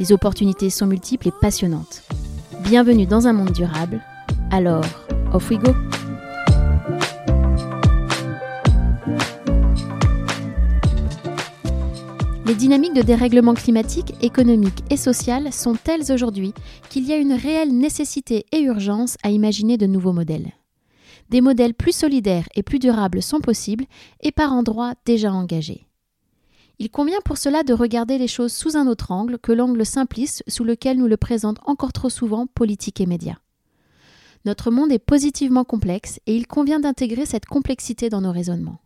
Les opportunités sont multiples et passionnantes. Bienvenue dans un monde durable. Alors, off we go! Les dynamiques de dérèglement climatique, économique et social sont telles aujourd'hui qu'il y a une réelle nécessité et urgence à imaginer de nouveaux modèles. Des modèles plus solidaires et plus durables sont possibles et par endroits déjà engagés. Il convient pour cela de regarder les choses sous un autre angle que l'angle simpliste sous lequel nous le présentent encore trop souvent politique et médias. Notre monde est positivement complexe et il convient d'intégrer cette complexité dans nos raisonnements.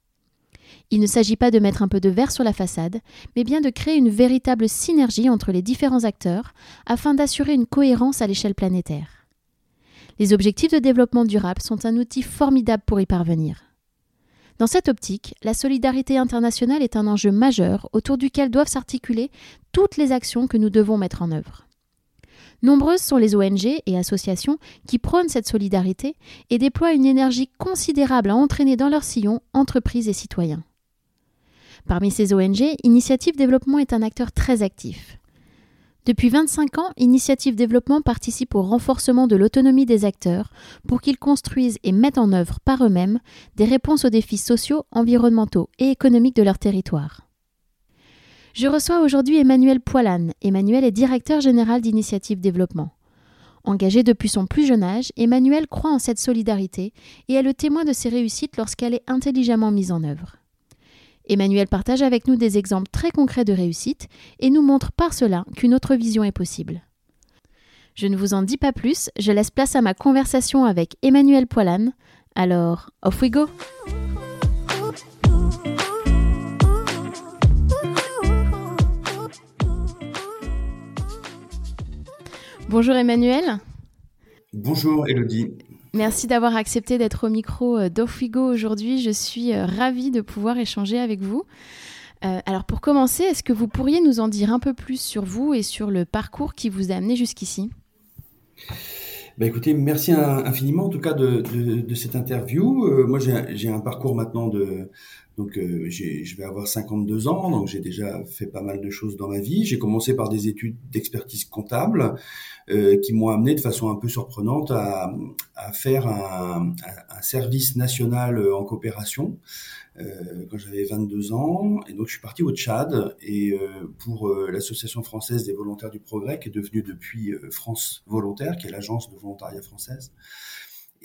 Il ne s'agit pas de mettre un peu de verre sur la façade, mais bien de créer une véritable synergie entre les différents acteurs afin d'assurer une cohérence à l'échelle planétaire. Les objectifs de développement durable sont un outil formidable pour y parvenir. Dans cette optique, la solidarité internationale est un enjeu majeur autour duquel doivent s'articuler toutes les actions que nous devons mettre en œuvre. Nombreuses sont les ONG et associations qui prônent cette solidarité et déploient une énergie considérable à entraîner dans leur sillon entreprises et citoyens. Parmi ces ONG, Initiative Développement est un acteur très actif. Depuis 25 ans, Initiative Développement participe au renforcement de l'autonomie des acteurs pour qu'ils construisent et mettent en œuvre par eux-mêmes des réponses aux défis sociaux, environnementaux et économiques de leur territoire. Je reçois aujourd'hui Emmanuel Poilane. Emmanuel est directeur général d'Initiative Développement. Engagé depuis son plus jeune âge, Emmanuel croit en cette solidarité et est le témoin de ses réussites lorsqu'elle est intelligemment mise en œuvre. Emmanuel partage avec nous des exemples très concrets de réussite et nous montre par cela qu'une autre vision est possible. Je ne vous en dis pas plus, je laisse place à ma conversation avec Emmanuel Poilane. Alors, off we go! Bonjour Emmanuel. Bonjour Elodie. Merci d'avoir accepté d'être au micro euh, d'Offigo aujourd'hui. Je suis euh, ravie de pouvoir échanger avec vous. Euh, alors pour commencer, est-ce que vous pourriez nous en dire un peu plus sur vous et sur le parcours qui vous a amené jusqu'ici? Bah écoutez, merci infiniment en tout cas de, cette interview. moi, j'ai un parcours maintenant de donc je vais avoir 52 ans, donc j'ai déjà fait pas mal de choses dans ma vie. J'ai commencé par des études d'expertise comptable. Euh, qui m'ont amené de façon un peu surprenante à, à faire un, un, service national euh, en coopération euh, quand j'avais 22 ans. Et donc je suis parti au Tchad et euh, pour l'association française des volontaires du progrès, qui est devenue depuis France Volontaire, qui est l'agence de volontariat française.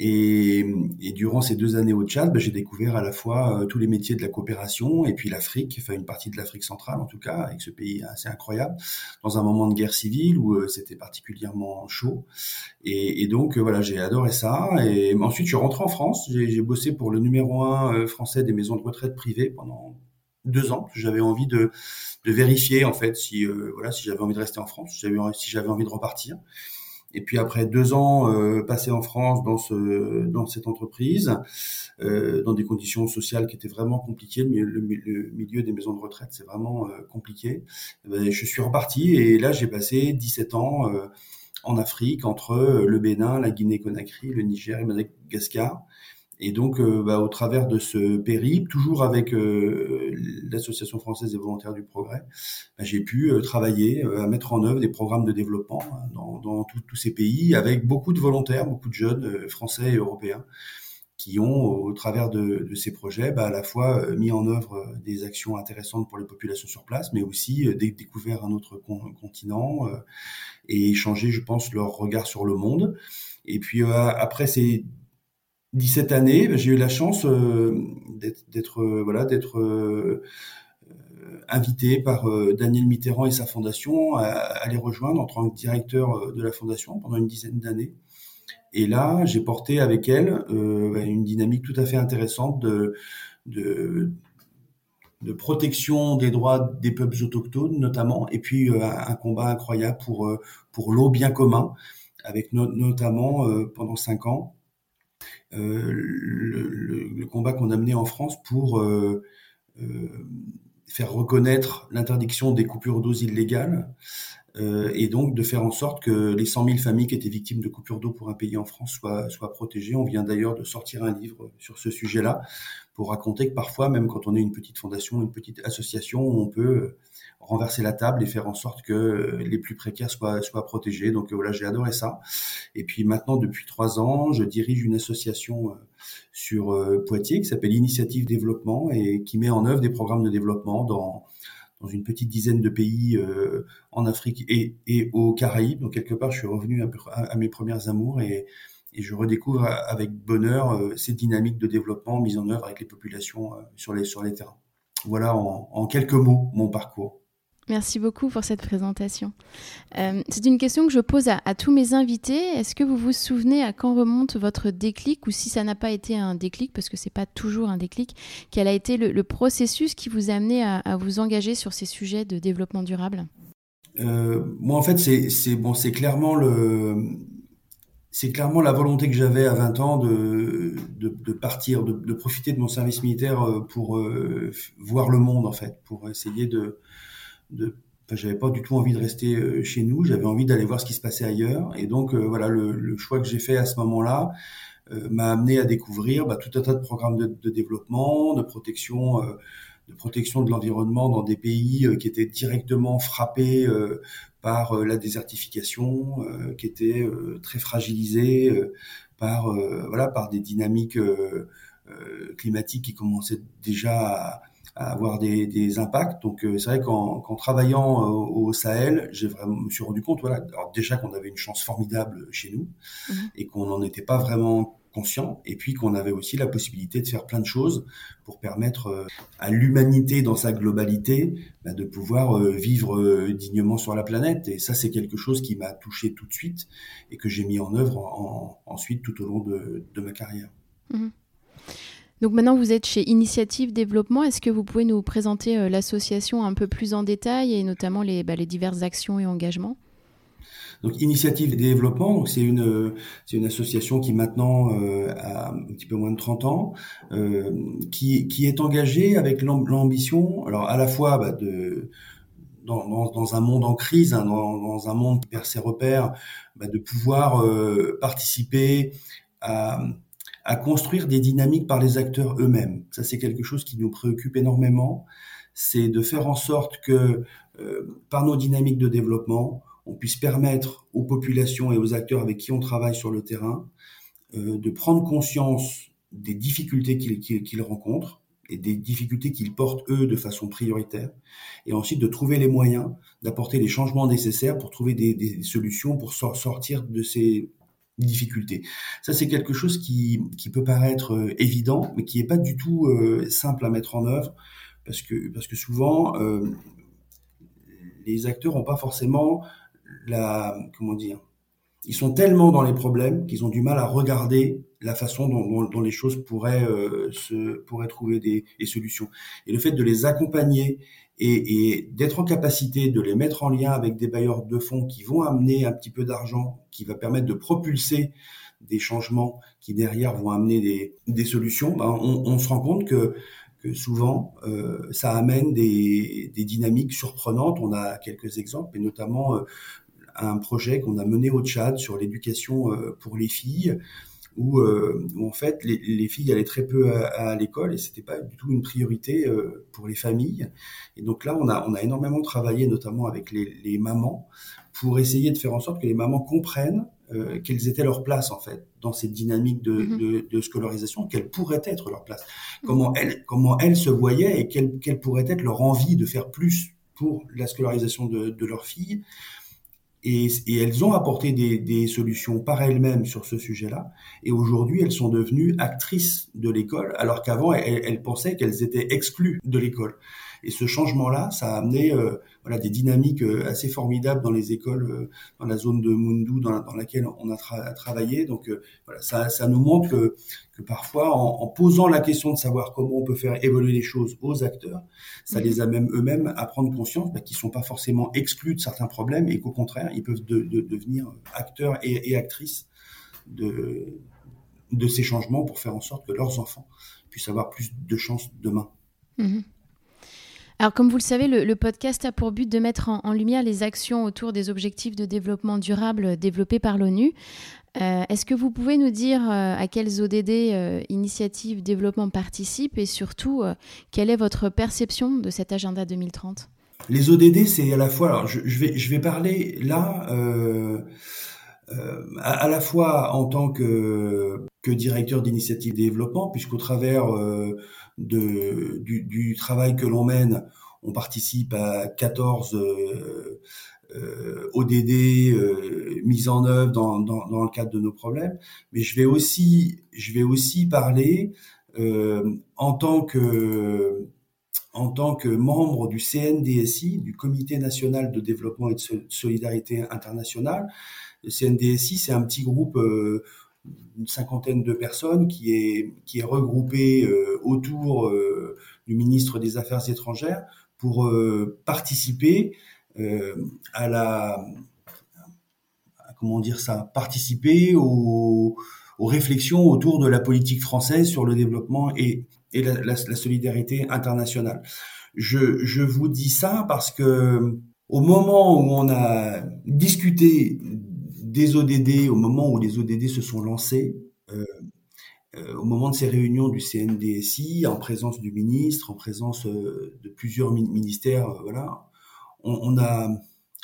Et, et, durant ces deux années au Tchad, ben, j'ai découvert à la fois euh, tous les métiers de la coopération et puis l'Afrique, enfin une partie de l'Afrique centrale en tout cas, avec ce pays assez incroyable, dans un moment de guerre civile où euh, c'était particulièrement chaud. Et, donc euh, voilà, j'ai adoré ça. Et ensuite, je suis rentré en France. J'ai bossé pour le numéro un français des maisons de retraite privées pendant deux ans. J'avais envie de, de, vérifier en fait si voilà si j'avais envie de rester en France, si j'avais envie de repartir. Et puis après deux ans euh, passés en France dans ce dans cette entreprise, euh, dans des conditions sociales qui étaient vraiment compliquées, le, milieu des maisons de retraite c'est vraiment euh, compliqué. Eh ben, je suis reparti et là j'ai passé 17 ans euh, en Afrique entre le Bénin, la Guinée-Conakry, le Niger et Madagascar. Et donc, euh, bah, au travers de ce périple, toujours avec euh, l'Association française des volontaires du progrès, bah, j'ai pu euh, travailler à mettre en œuvre des programmes de développement hein, dans, tous ces pays, avec beaucoup de volontaires, beaucoup de jeunes français et européens, qui ont, au travers de, de ces projets, bah, à la fois mis en œuvre des actions intéressantes pour les populations sur place, mais aussi découvert un autre continent et échangé, je pense, leur regard sur le monde. Et puis après ces 17 années, ben, j'ai eu la chance euh, d'être euh, voilà d'être euh, invité par Daniel Mitterrand et sa fondation à, les rejoindre en tant que directeur de la fondation pendant une dizaine d'années. Et là, j'ai porté avec elle ben, une dynamique tout à fait intéressante de, de de protection des droits des peuples autochtones notamment, et puis un combat incroyable pour pour l'eau bien commun, avec notamment pendant cinq ans le, le, combat qu'on a mené en France pour faire reconnaître l'interdiction des coupures d'eau illégales euh, et donc de faire en sorte que les 100 000 familles qui étaient victimes de coupures d'eau pour un pays en France soient protégées. On vient d'ailleurs de sortir un livre sur ce sujet-là pour raconter que parfois, même quand on est une petite fondation, une petite association, on peut renverser la table et faire en sorte que les plus précaires soient, soient protégés. Donc voilà, j'ai adoré ça. Et puis maintenant, depuis trois ans, je dirige une association euh, sur euh, Poitiers qui s'appelle Initiative Développement et qui met en œuvre des programmes de développement dans dans une petite dizaine de pays euh, en Afrique et, et aux Caraïbes. Donc quelque part, je suis revenu à, mes premières amours et, et, je redécouvre avec bonheur euh, ces dynamiques de développement mises en œuvre avec les populations sur les sur les terrains. Voilà en quelques mots mon parcours. Merci beaucoup pour cette présentation. Euh, c'est une question que je pose à, tous mes invités. Est-ce que vous vous souvenez à quand remonte votre déclic ou si ça n'a pas été un déclic, parce que c'est pas toujours un déclic, quel a été le, processus qui vous a amené à, vous engager sur ces sujets de développement durable? Euh, Moi, en fait, c'est bon, clairement le c'est clairement la volonté que j'avais à 20 ans de, partir, de, de, profiter de mon service militaire euh, pour voir le monde, en fait, pour essayer de, de j'avais pas du tout envie de rester euh, chez nous, j'avais envie d'aller voir ce qui se passait ailleurs. Et donc euh, voilà, le, le, choix que j'ai fait à ce moment-là euh, m'a amené à découvrir bah, tout un tas de programmes de, de développement, de protection, de protection de l'environnement dans des pays qui étaient directement frappés par la désertification, qui étaient très fragilisés par voilà par des dynamiques climatiques qui commençaient déjà à à avoir des, des impacts. Donc euh, c'est vrai qu'en travaillant euh, au Sahel, j'ai vraiment me suis rendu compte voilà, alors déjà qu'on avait une chance formidable chez nous mhm. et qu'on n'en était pas vraiment conscient et puis qu'on avait aussi la possibilité de faire plein de choses pour permettre euh, à l'humanité dans sa globalité bah, de pouvoir vivre dignement sur la planète et ça c'est quelque chose qui m'a touché tout de suite et que j'ai mis en œuvre en, ensuite tout au long de, de ma carrière. Mhm. Donc maintenant, vous êtes chez Initiative Développement. Est-ce que vous pouvez nous présenter euh, l'association un peu plus en détail et notamment les, bah, diverses actions et engagements? Donc Initiative Développement, c'est une association qui maintenant euh, a un petit peu moins de 30 ans, euh, qui est engagée avec l'ambition, alors à la fois bah, de dans, un monde en crise, hein, dans, un monde qui perd ses repères, bah, de pouvoir participer à à construire des dynamiques par les acteurs eux-mêmes. Ça, c'est quelque chose qui nous préoccupe énormément. C'est de faire en sorte que, euh, par nos dynamiques de développement, on puisse permettre aux populations et aux acteurs avec qui on travaille sur le terrain euh, de prendre conscience des difficultés qu'ils rencontrent et des difficultés qu'ils portent eux de façon prioritaire, et ensuite de trouver les moyens d'apporter les changements nécessaires pour trouver des, des solutions pour sortir de ces difficultés. Ça, c'est quelque chose qui, qui peut paraître euh, évident, mais qui n'est pas du tout euh, simple à mettre en œuvre, parce que, parce que souvent, euh, les acteurs n'ont pas forcément la... Comment dire Ils sont tellement dans les problèmes qu'ils ont du mal à regarder la façon dont, les choses pourraient, se, pourraient trouver des, solutions. Et le fait de les accompagner et, et d'être en capacité de les mettre en lien avec des bailleurs de fonds qui vont amener un petit peu d'argent, qui va permettre de propulser des changements qui derrière vont amener des, des solutions, ben on, on, se rend compte que, que souvent euh, ça amène des, des, dynamiques surprenantes. On a quelques exemples, et notamment euh, un projet qu'on a mené au Tchad sur l'éducation euh, pour les filles, où, euh, où, en fait les, les, filles allaient très peu à, à l'école et c'était pas du tout une priorité euh, pour les familles. Et donc là, on a, on a énormément travaillé, notamment avec les, les mamans, pour essayer de faire en sorte que les mamans comprennent euh, quelles étaient leurs places en fait dans cette dynamique de, mm-hmm. de, de scolarisation, quelle pourrait être leur place, mm-hmm. comment elles, comment elles se voyaient et quelle, quelle pourrait être leur envie de faire plus pour la scolarisation de, de leurs filles. Et, et, elles ont apporté des, des solutions par elles-mêmes sur ce sujet-là. Et aujourd'hui, elles sont devenues actrices de l'école, alors qu'avant, elles, pensaient qu'elles étaient exclues de l'école. Et ce changement-là, ça a amené euh, voilà des dynamiques assez formidables dans les écoles, dans la zone de Mundu dans, laquelle on a travaillé. Donc voilà, ça, ça nous montre que, que parfois, en, posant la question de savoir comment on peut faire évoluer les choses aux acteurs, ça les amène eux-mêmes à prendre conscience bah, qu'ils sont pas forcément exclus de certains problèmes et qu'au contraire, ils peuvent de, devenir acteurs et, et actrices de, de ces changements pour faire en sorte que leurs enfants puissent avoir plus de chances demain. Mhm. Alors, comme vous le savez, le, podcast a pour but de mettre en, lumière les actions autour des objectifs de développement durable développés par l'ONU. Euh, est-ce que vous pouvez nous dire euh, à quelles ODD euh, initiatives développement participent et surtout quelle est votre perception de cet agenda 2030 Les ODD, c'est à la fois, alors je, vais, je vais parler là à, la fois en tant que, que directeur d'initiative développement, puisqu'au travers de, du, du travail que l'on mène, on participe à 14 euh, euh, ODD euh, mises en œuvre dans, dans, dans, le cadre de nos problèmes. Mais je vais aussi, je vais aussi parler euh, en tant que en tant que membre du CNDSI, du Comité national de développement et de solidarité internationale. Le CNDSI, c'est un petit groupe euh, une cinquantaine de personnes qui est, qui est regroupée euh, autour euh, du ministre des Affaires étrangères pour euh, participer à la comment dire ça participer aux, réflexions autour de la politique française sur le développement et, et la, la, la solidarité internationale. Je, je vous dis ça parce que au moment où on a discuté des ODD, au moment où les ODD se sont lancés, euh, euh, au moment de ces réunions du CNDSI, en présence du ministre, en présence euh, de plusieurs ministères, voilà, on, a,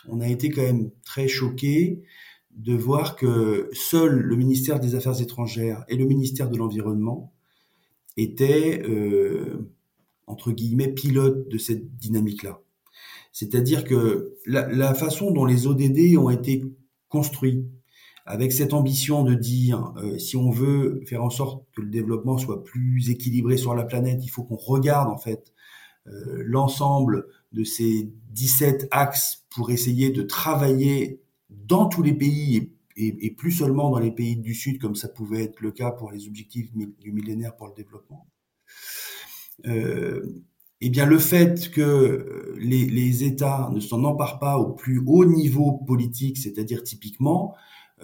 on a été quand même très choqués de voir que seul le ministère des Affaires étrangères et le ministère de l'Environnement étaient, entre guillemets, pilotes de cette dynamique-là. C'est-à-dire que la, la, façon dont les ODD ont été construit avec cette ambition de dire euh, si on veut faire en sorte que le développement soit plus équilibré sur la planète, il faut qu'on regarde en fait euh, l'ensemble de ces 17 axes pour essayer de travailler dans tous les pays et, plus seulement dans les pays du Sud comme ça pouvait être le cas pour les objectifs du millénaire pour le développement. Euh, eh bien le fait que euh, les, États ne s'en emparent pas au plus haut niveau politique, c'est-à-dire typiquement,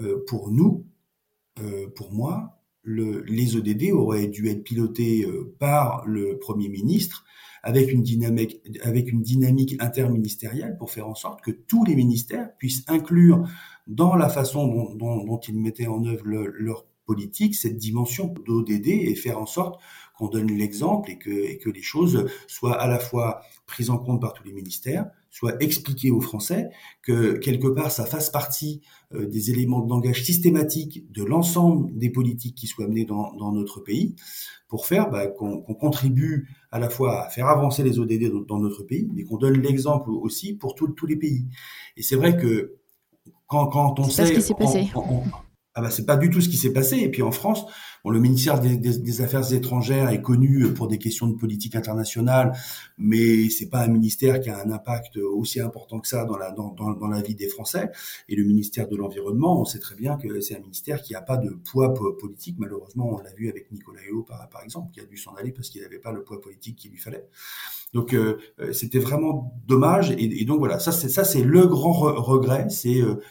euh, pour nous, euh, pour moi, le, les ODD auraient dû être pilotés par le Premier ministre avec une dynamique, avec une dynamique interministérielle pour faire en sorte que tous les ministères puissent inclure dans la façon dont ils mettaient en œuvre leur politique cette dimension d'ODD et faire en sorte qu'on donne l'exemple et que, et que les choses soient à la fois prises en compte par tous les ministères, soient expliquées aux Français, que quelque part ça fasse partie euh, des éléments de langage systématique de l'ensemble des politiques qui soient menées dans, dans notre pays, pour faire bah, qu'on contribue à la fois à faire avancer les ODD dans notre pays, mais qu'on donne l'exemple aussi pour tous les pays. Et c'est vrai que quand, quand on sait... ce qui s'est passé ah bah c'est pas du tout ce qui s'est passé. Et puis en France, bon, le ministère des, Affaires étrangères est connu pour des questions de politique internationale, mais c'est pas un ministère qui a un impact aussi important que ça dans la vie des Français. Et le ministère de l'environnement, on sait très bien que c'est un ministère qui a pas de poids politique. Malheureusement, on l'a vu avec Nicolas Hulot par, exemple, qui a dû s'en aller parce qu'il n'avait pas le poids politique qu'il lui fallait. Donc euh, euh, c'était vraiment dommage. Et, donc voilà, ça c'est ça c'est le grand regret, c'est euh,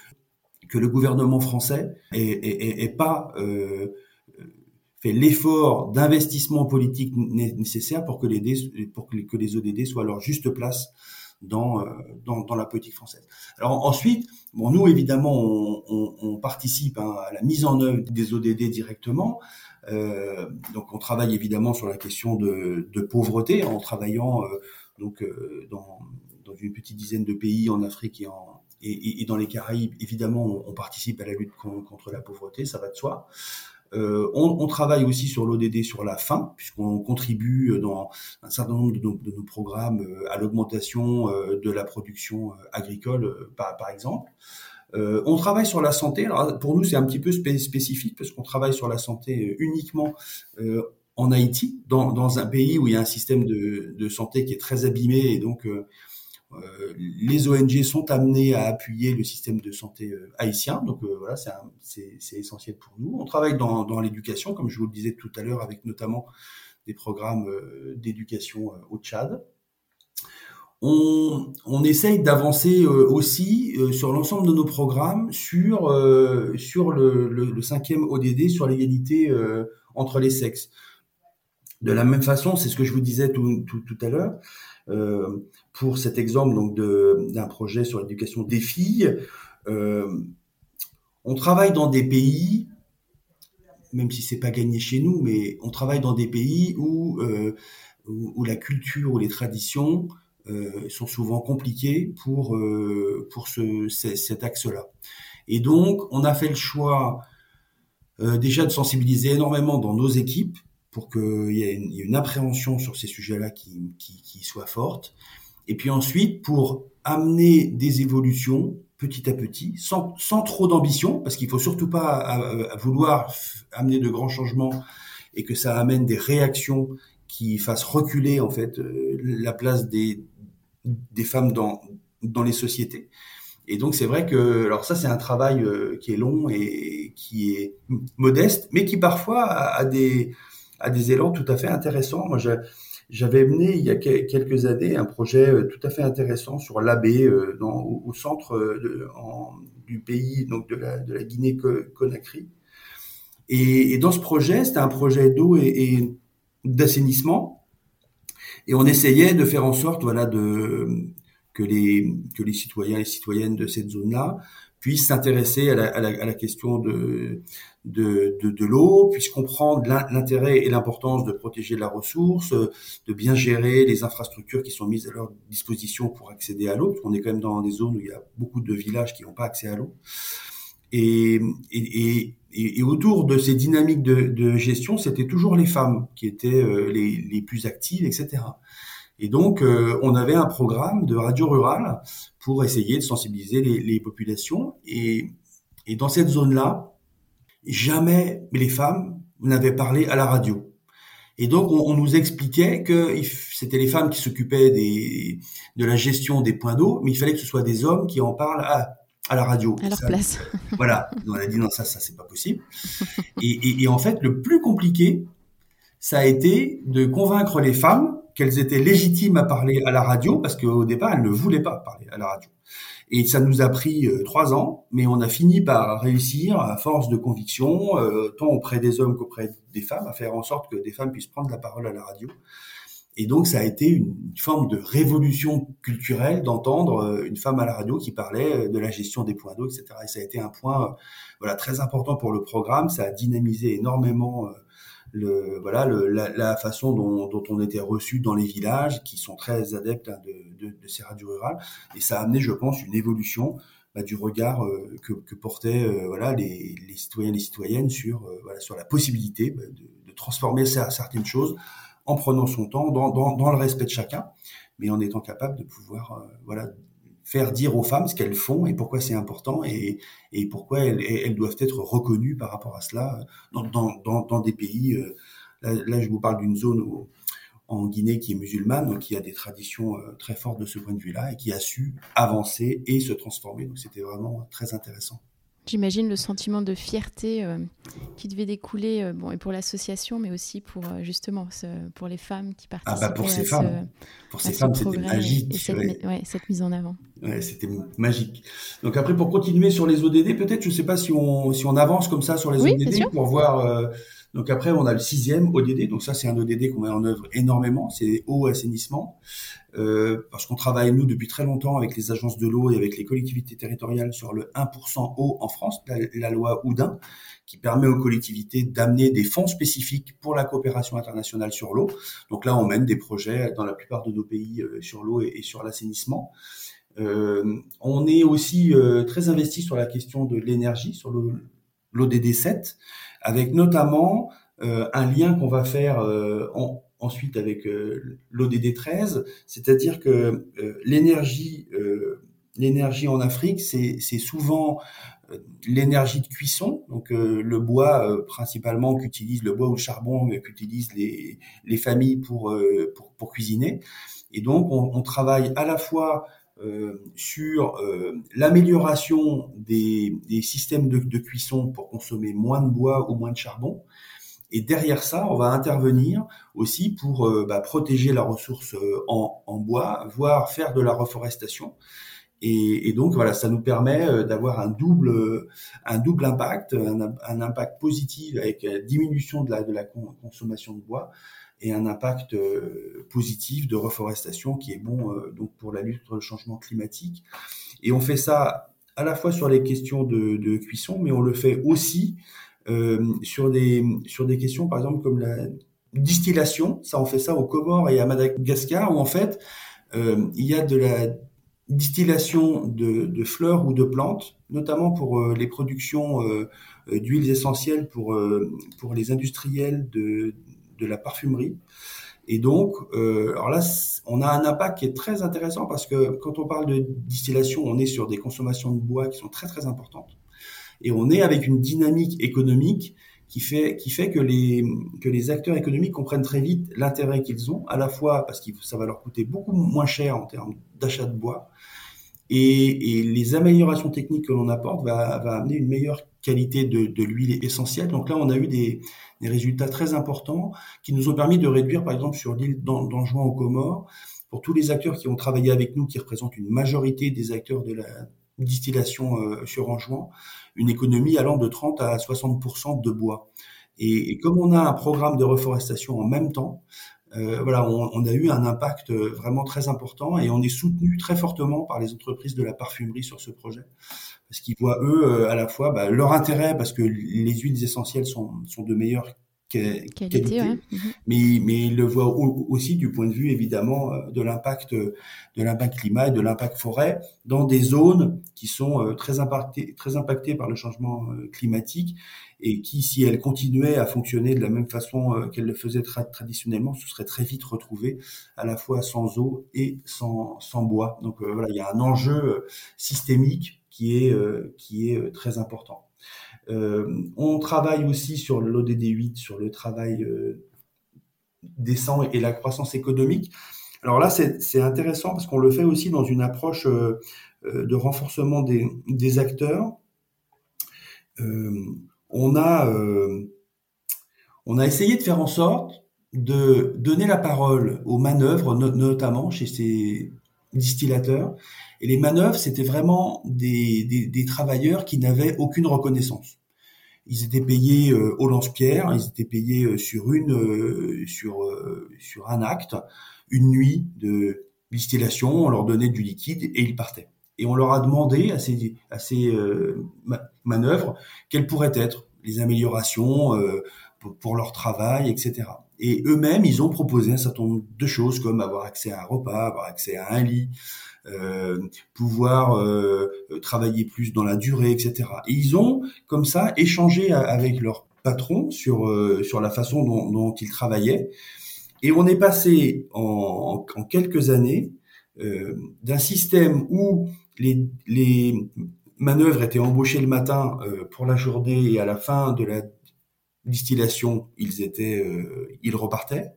que le gouvernement français ait, pas euh, fait l'effort d'investissement politique nécessaire pour que les pour que les ODD soient à leur juste place dans, euh, dans, dans, la politique française. Alors ensuite, bon, nous évidemment, on, on, on participe hein, à la mise en œuvre des ODD directement. Euh, donc on travaille évidemment sur la question de, de pauvreté en travaillant euh, donc euh, dans, dans une petite dizaine de pays en Afrique et en, et, dans les Caraïbes, évidemment, on, participe à la lutte contre la pauvreté, ça va de soi. Euh, on, travaille aussi sur l'ODD sur la faim, puisqu'on contribue dans un certain nombre de nos, programmes euh, à l'augmentation euh, de la production agricole, par, exemple. On travaille sur la santé. Alors pour nous, c'est un petit peu spécifique parce qu'on travaille sur la santé uniquement en Haïti, dans, dans, un pays où il y a un système de, de, santé qui est très abîmé et donc les ONG sont amenées à appuyer le système de santé haïtien, donc voilà, c'est essentiel pour nous. On travaille dans, l'éducation, comme je vous le disais tout à l'heure, avec notamment des programmes d'éducation au Tchad on, essaye d'avancer euh, aussi euh, sur l'ensemble de nos programmes sur euh, sur le, le, cinquième ODD sur l'égalité entre les sexes. De la même façon, c'est ce que je vous disais tout, tout, tout à l'heure, pour cet exemple donc d'un projet sur l'éducation des filles. on travaille dans des pays, même si c'est pas gagné chez nous, mais on travaille dans des pays où, où, où la culture ou les traditions euh, sont souvent compliqués pour euh, pour ce, cet axe-là. Et donc, on a fait le choix euh, déjà de sensibiliser énormément dans nos équipes pour qu'il y ait une, une, appréhension sur ces sujets-là qui, qui, qui, soit forte. Et puis ensuite, pour amener des évolutions petit à petit, sans, sans trop d'ambition, parce qu'il faut surtout pas à, vouloir amener de grands changements et que ça amène des réactions qui fassent reculer en fait la place des, des femmes dans, dans les sociétés. Et donc c'est vrai que alors ça c'est un travail euh, qui est long et qui est modeste, mais qui parfois a, des a des élans tout à fait intéressants. Moi j'avais mené il y a quelques années un projet euh, tout à fait intéressant sur l'abbé euh, au, centre en, du pays donc de la, de la Guinée Conakry. Et, et dans ce projet c'était un projet d'eau et, et d'assainissement et on essayait de faire en sorte, voilà, de que les que les citoyens et citoyennes de cette zone-là puissent s'intéresser à la, à, la, à la, question de de, de, de l'eau, puissent comprendre l'intérêt et l'importance de protéger la ressource, de bien gérer les infrastructures qui sont mises à leur disposition pour accéder à l'eau, parce qu'on est quand même dans des zones où il y a beaucoup de villages qui n'ont pas accès à l'eau. Et, et, et, autour de ces dynamiques de, de gestion, c'était toujours les femmes qui étaient euh, les, plus actives, etc. Et donc, euh, on avait un programme de radio rurale pour essayer de sensibiliser les, les populations. Et, et dans cette zone-là, jamais les femmes n'avaient parlé à la radio. Et donc, on, on nous expliquait que c'était les femmes qui s'occupaient des, de la gestion des points d'eau, mais il fallait que ce soit des hommes qui en parlent à, à la radio. À leur place. voilà, on a dit non, ça, ça c'est pas possible. Et, et, en fait, le plus compliqué, ça a été de convaincre les femmes qu'elles étaient légitimes à parler à la radio, parce qu'au départ, elles ne voulaient pas parler à la radio. Et ça nous a pris euh, trois ans, mais on a fini par réussir, à force de conviction, euh, tant auprès des hommes qu'auprès des femmes, à faire en sorte que des femmes puissent prendre la parole à la radio. Et donc, ça a été une forme de révolution culturelle d'entendre euh, une femme à la radio qui parlait de la gestion des points d'eau, etc. Et ça a été un point voilà très important pour le programme. Ça a dynamisé énormément le voilà le, la, la, façon dont, dont, on était reçu dans les villages, qui sont très adeptes hein, de, de, de, ces radios rurales. Et ça a amené, je pense, une évolution bah, du regard que, que, portaient voilà les, les, citoyens les citoyennes sur voilà sur la possibilité bah, de, de transformer certaines choses en prenant son temps, dans, dans, dans, le respect de chacun, mais en étant capable de pouvoir euh, voilà faire dire aux femmes ce qu'elles font et pourquoi c'est important et, pourquoi elles, elles, doivent être reconnues par rapport à cela dans, des pays. Euh, là, je vous parle d'une zone en Guinée qui est musulmane, donc qui a des traditions euh, très fortes de ce point de vue-là et qui a su avancer et se transformer. Donc c'était vraiment très intéressant. J'imagine le sentiment de fierté euh, qui devait découler, euh, bon, et pour l'association, mais aussi pour euh, justement ce, pour les femmes qui participaient. Ah bah pour ces femmes, ce, pour ces femmes, c'était magique. Et cette, ouais. Ouais, cette, mise en avant. Ouais, c'était magique. Donc après, pour continuer sur les ODD, peut-être, je ne sais pas si on, si on avance comme ça sur les oui, ODD pour voir. Donc après, on a le sixième ODD. Donc ça, c'est un ODD qu'on met en œuvre énormément. C'est eau assainissement. Euh, parce qu'on travaille, nous, depuis très longtemps avec les agences de l'eau et avec les collectivités territoriales sur le 1% eau en France, la, loi Oudin, qui permet aux collectivités d'amener des fonds spécifiques pour la coopération internationale sur l'eau. Donc là, on mène des projets dans la plupart de nos pays euh, sur l'eau et, sur l'assainissement. Euh, on est aussi très investi sur la question de l'énergie, sur l'ODD 7, avec notamment euh, un lien qu'on va faire en, ensuite avec euh, l'ODD 13, c'est-à-dire que euh, l'énergie, euh, l'énergie en Afrique, c'est souvent euh, l'énergie de cuisson, donc euh, le bois principalement qu'utilise le bois ou le charbon qu'utilisent les, les familles pour, pour, pour cuisiner. Et donc on, on travaille à la fois sur l'amélioration des, systèmes de, cuisson pour consommer moins de bois ou moins de charbon. Et derrière ça, on va intervenir aussi pour bah, protéger la ressource en, en, bois, voire faire de la reforestation. Et, et, donc voilà, ça nous permet euh, d'avoir un double, un double impact, un, un, impact positif avec la diminution de la, de la consommation de bois et un impact euh, positif de reforestation qui est bon euh, donc pour la lutte contre le changement climatique. Et on fait ça à la fois sur les questions de, cuisson, mais on le fait aussi euh, sur des sur des questions par exemple comme la distillation. Ça, on fait ça aux Comores et à Madagascar où en fait il y a de la distillation de, fleurs ou de plantes, notamment pour les productions d'huiles essentielles pour, pour les industriels de, de la parfumerie. Et donc, alors là, on a un impact qui est très intéressant parce que quand on parle de distillation, on est sur des consommations de bois qui sont très très importantes. Et on est avec une dynamique économique qui fait, qui fait que, les, que les acteurs économiques comprennent très vite l'intérêt qu'ils ont, à la fois parce que ça va leur coûter beaucoup moins cher en termes d'achat de bois, et, et, les améliorations techniques que l'on apporte va, va, amener une meilleure qualité de, de l'huile essentielle. Donc là, on a eu des, des, résultats très importants qui nous ont permis de réduire, par exemple, sur l'île d'Anjouan aux Comores, pour tous les acteurs qui ont travaillé avec nous, qui représentent une majorité des acteurs de la distillation euh, sur Anjouan, une économie allant de 30 à 60% de bois. Et, et, comme on a un programme de reforestation en même temps, euh, voilà, on, on, a eu un impact euh, vraiment très important et on est soutenu très fortement par les entreprises de la parfumerie sur ce projet parce qu'ils voient eux euh, à la fois bah, leur intérêt parce que les huiles essentielles sont, sont de meilleure qualité, mhm. mais, mais ils le voient aussi du point de vue évidemment de l'impact de l'impact climat et de l'impact forêt dans des zones qui sont très impactées très impactées par le changement climatique et qui, si elle continuait à fonctionner de la même façon euh, qu'elle le faisait traditionnellement, ce serait très vite retrouvé à la fois sans eau et sans, sans bois. Donc euh, voilà, il y a un enjeu euh, systémique qui est, qui est très important. on travaille aussi sur l'ODD8, sur le travail décent et la croissance économique. Alors là, c'est intéressant parce qu'on le fait aussi dans une approche de renforcement des, des acteurs. Euh, on a, euh, on a essayé de faire en sorte de donner la parole aux manœuvres, notamment chez ces distillateurs. Et les manœuvres, c'était vraiment des, des, travailleurs qui n'avaient aucune reconnaissance. Ils étaient payés euh, au lance-pierre, ils étaient payés euh, sur une, sur, sur un acte, une nuit de distillation, on leur donnait du liquide et ils partaient et on leur a demandé à ces, à ces euh, manœuvres quelles pourraient être les améliorations euh, pour, leur travail, etc. Et eux-mêmes, ils ont proposé un certain nombre de choses comme avoir accès à un repas, avoir accès à un lit, euh, pouvoir euh, travailler plus dans la durée, etc. Et ils ont comme ça échangé avec leur patron sur euh, sur la façon dont, dont, ils travaillaient. Et on est passé en, en quelques années euh, d'un système où les, les manœuvres étaient embauchées le matin euh, pour la journée et à la fin de la distillation, ils étaient, euh, ils repartaient.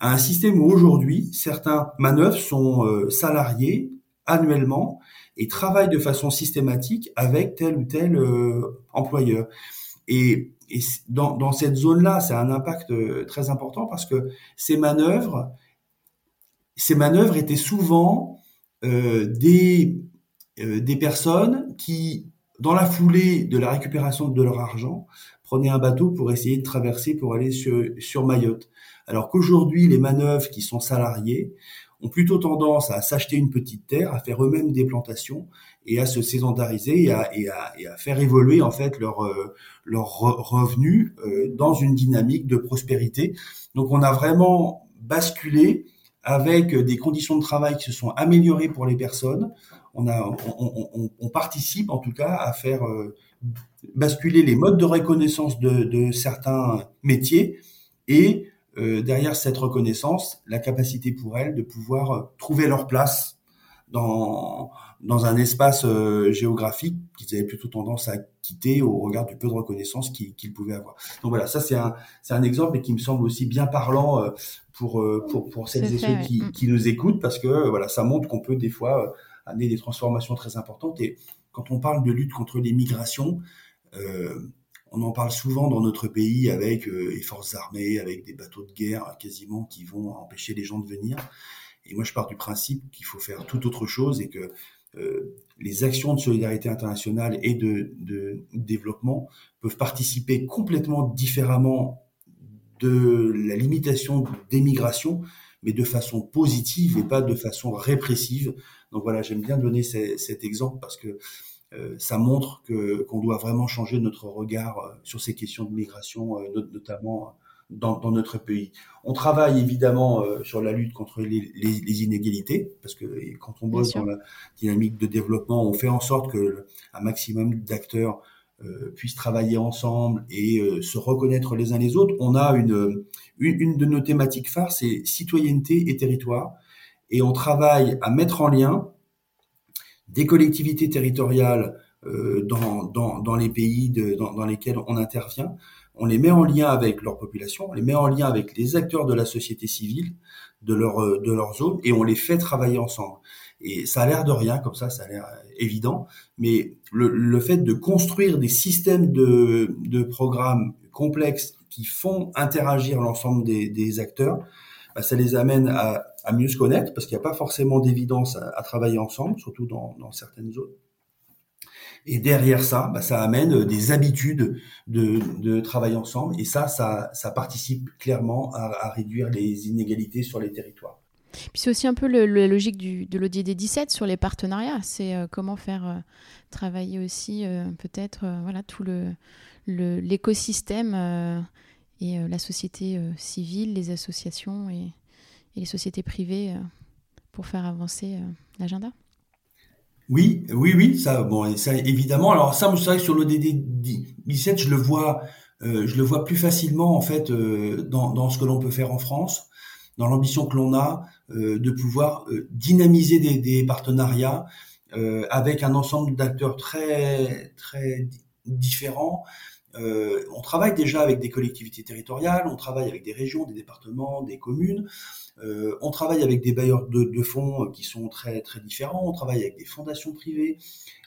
À un système où aujourd'hui, certains manœuvres sont euh, salariés annuellement et travaillent de façon systématique avec tel ou tel employeur. Et, dans, cette zone-là, c'est un impact très important parce que ces manœuvres, ces manœuvres étaient souvent euh, des euh, des personnes qui, dans la foulée de la récupération de leur argent, prenaient un bateau pour essayer de traverser pour aller sur, sur Mayotte. Alors qu'aujourd'hui, les manœuvres qui sont salariées ont plutôt tendance à s'acheter une petite terre, à faire eux-mêmes des plantations et à se sédentariser et à, et à, et à faire évoluer en fait leur, euh, leur revenus euh, dans une dynamique de prospérité. Donc on a vraiment basculé avec des conditions de travail qui se sont améliorées pour les personnes, on, a, on, participe en tout cas à faire euh, basculer les modes de reconnaissance de, certains métiers et euh, derrière cette reconnaissance, la capacité pour elles de pouvoir euh, trouver leur place dans, dans un espace géographique qu'ils avaient plutôt tendance à quitter au regard du peu de reconnaissance qu'ils pouvaient avoir. Donc voilà, ça c'est un, un exemple et qui me semble aussi bien parlant pour, pour, pour celles et ceux qui, mm. qui, nous écoutent parce que voilà, ça montre qu'on peut des fois amener des transformations très importantes. Et quand on parle de lutte contre les migrations, euh, on en parle souvent dans notre pays avec euh, les forces armées, avec des bateaux de guerre quasiment qui vont empêcher les gens de venir. Et moi, je pars du principe qu'il faut faire tout autre chose et que euh, les actions de solidarité internationale et de, développement peuvent participer complètement différemment de la limitation des migrations, mais de façon positive et pas de façon répressive. Donc voilà, j'aime bien donner cet exemple parce que euh, ça montre que qu'on doit vraiment changer notre regard euh, sur ces questions de migration, euh, notamment dans, dans, notre pays. On travaille évidemment sur la lutte contre les, les, les inégalités, parce que quand on bosse dans la dynamique de développement, on fait en sorte que un maximum d'acteurs euh, puissent travailler ensemble et se reconnaître les uns les autres. On a une, une, une de nos thématiques phares, c'est citoyenneté et territoire, et on travaille à mettre en lien des collectivités territoriales euh, dans, dans, dans, les pays de, dans, dans, lesquels on intervient. On les met en lien avec leur population, on les met en lien avec les acteurs de la société civile de leur, euh, de leur zone et on les fait travailler ensemble. Et ça a l'air de rien, comme ça, ça a l'air évident, mais le, fait de construire des systèmes de, programmes complexes qui font interagir l'ensemble des, acteurs, bah, ça les amène à, à mieux se connaître, parce qu'il n'y a pas forcément d'évidence à, travailler ensemble, surtout dans, certaines zones. Et derrière ça, bah, ça amène des habitudes de, de travail ensemble, et ça, ça, participe clairement à réduire les inégalités sur les territoires. Puis c'est aussi un peu la logique du, de l'ODD 17 sur les partenariats. C'est euh, comment faire euh, travailler aussi euh, peut-être voilà tout le l'écosystème et la société civile, les associations et, les sociétés privées pour faire avancer l'agenda oui, oui, oui, ça, bon, ça évidemment. Alors ça, c'est vrai que sur l'ODD 17, je le vois, je le vois plus facilement en fait dans ce que l'on peut faire en France, dans l'ambition que l'on a de pouvoir dynamiser des, partenariats avec un ensemble d'acteurs très très différents. on travaille déjà avec des collectivités territoriales, on travaille avec des régions, des départements, des communes. Euh, on travaille avec des bailleurs de, fonds qui sont très très différents. On travaille avec des fondations privées.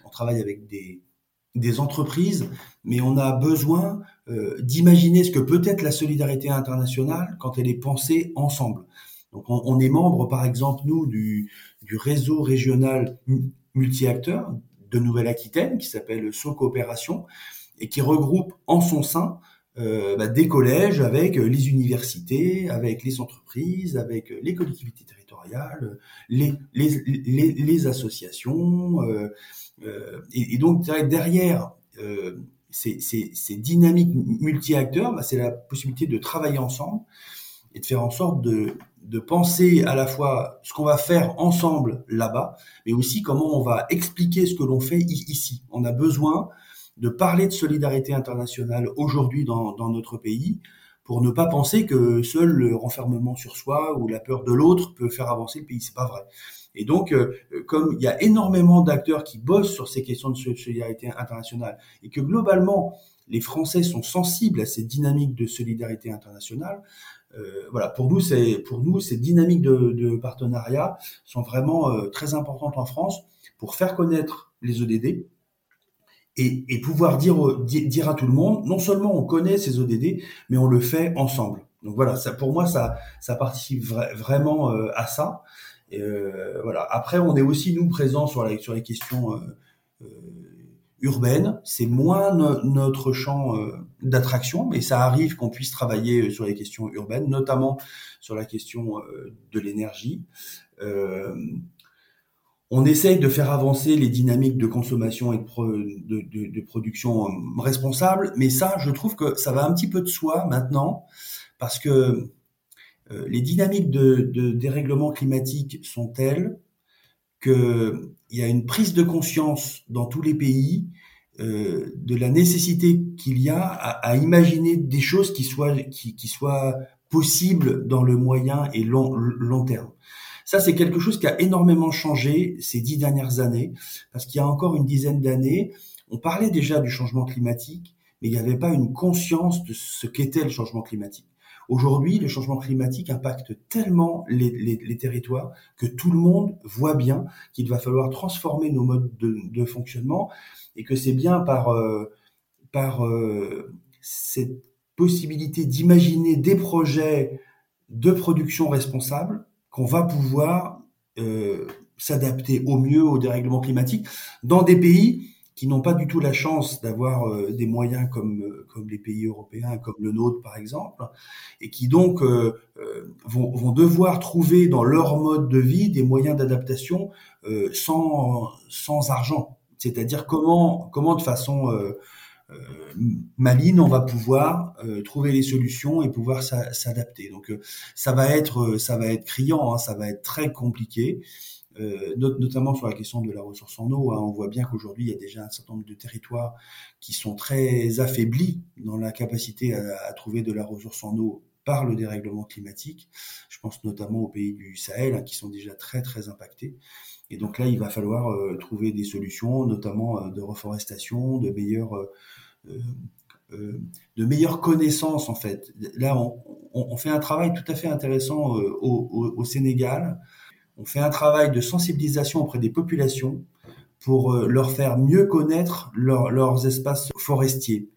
On travaille avec des entreprises, mais on a besoin euh, d'imaginer ce que peut être la solidarité internationale quand elle est pensée ensemble. Donc on, est membre, par exemple, nous, du, réseau régional multi-acteurs de Nouvelle-Aquitaine, qui s'appelle So Coopération, et qui regroupe en son sein euh, bah, des collèges avec euh, les universités, avec les entreprises, avec euh, les collectivités territoriales, les, associations. Euh, euh, et, donc derrière euh, ces, ces, dynamiques multi-acteurs, bah, c'est la possibilité de travailler ensemble et de faire en sorte de, de penser à la fois ce qu'on va faire ensemble là-bas, mais aussi comment on va expliquer ce que l'on fait ici. On a besoin de parler de solidarité internationale aujourd'hui dans, dans, notre pays pour ne pas penser que seul le renfermement sur soi ou la peur de l'autre peut faire avancer le pays. C'est pas vrai. Et donc, euh, comme il y a énormément d'acteurs qui bossent sur ces questions de solidarité internationale et que globalement les Français sont sensibles à ces dynamiques de solidarité internationale, euh, voilà, pour nous, c'est pour nous ces dynamiques de, de partenariat sont vraiment euh, très importantes en France pour faire connaître les EDD, et, et pouvoir dire, dire à tout le monde, non seulement on connaît ces ODD, mais on le fait ensemble. Donc voilà, ça, pour moi, ça, ça participe vraiment euh, à ça. Et, euh, voilà. Après, on est aussi nous présents sur, la, sur les questions euh, euh urbaines. C'est moins no, notre champ d'attraction, mais ça arrive qu'on puisse travailler sur les questions urbaines, notamment sur la question de l'énergie. Euh, on essaye de faire avancer les dynamiques de consommation et de, production responsable, mais ça, je trouve que ça va un petit peu de soi maintenant, parce que les dynamiques de, de, dérèglement climatique sont telles qu'il y a une prise de conscience dans tous les pays euh, de la nécessité qu'il y a à, imaginer des choses qui soient, qui, qui soient possibles dans le moyen et long, long terme. Ça, c'est quelque chose qui a énormément changé ces dix dernières années, parce qu'il y a encore une dizaine d'années, on parlait déjà du changement climatique, mais il n'y avait pas une conscience de ce qu'était le changement climatique. Aujourd'hui, le changement climatique impacte tellement les, territoires que tout le monde voit bien qu'il va falloir transformer nos modes de, fonctionnement et que c'est bien par, euh, par euh, cette possibilité d'imaginer des projets de production responsable qu'on va pouvoir euh, s'adapter au mieux au dérèglement climatique dans des pays qui n'ont pas du tout la chance d'avoir euh, des moyens comme euh, comme les pays européens, comme le nôtre par exemple, et qui donc euh, vont, vont, devoir trouver dans leur mode de vie des moyens d'adaptation sans sans argent. C'est-à-dire comment comment de façon maline on va pouvoir trouver les solutions et pouvoir s'adapter. Donc ça va être ça va être criant, hein, ça va être très compliqué. Euh, notamment sur la question de la ressource en eau. Hein. on voit bien qu'aujourd'hui, il y a déjà un certain nombre de territoires qui sont très affaiblis dans la capacité à, trouver de la ressource en eau par le dérèglement climatique. Je pense notamment aux pays du Sahel hein, qui sont déjà très très impactés. Et donc là, il va falloir euh, trouver des solutions, notamment euh, de reforestation, de meilleures de meilleures connaissances en fait. Là, on, fait un travail tout à fait intéressant au, Sénégal on fait un travail de sensibilisation auprès des populations pour euh, leur faire mieux connaître leurs espaces forestiers,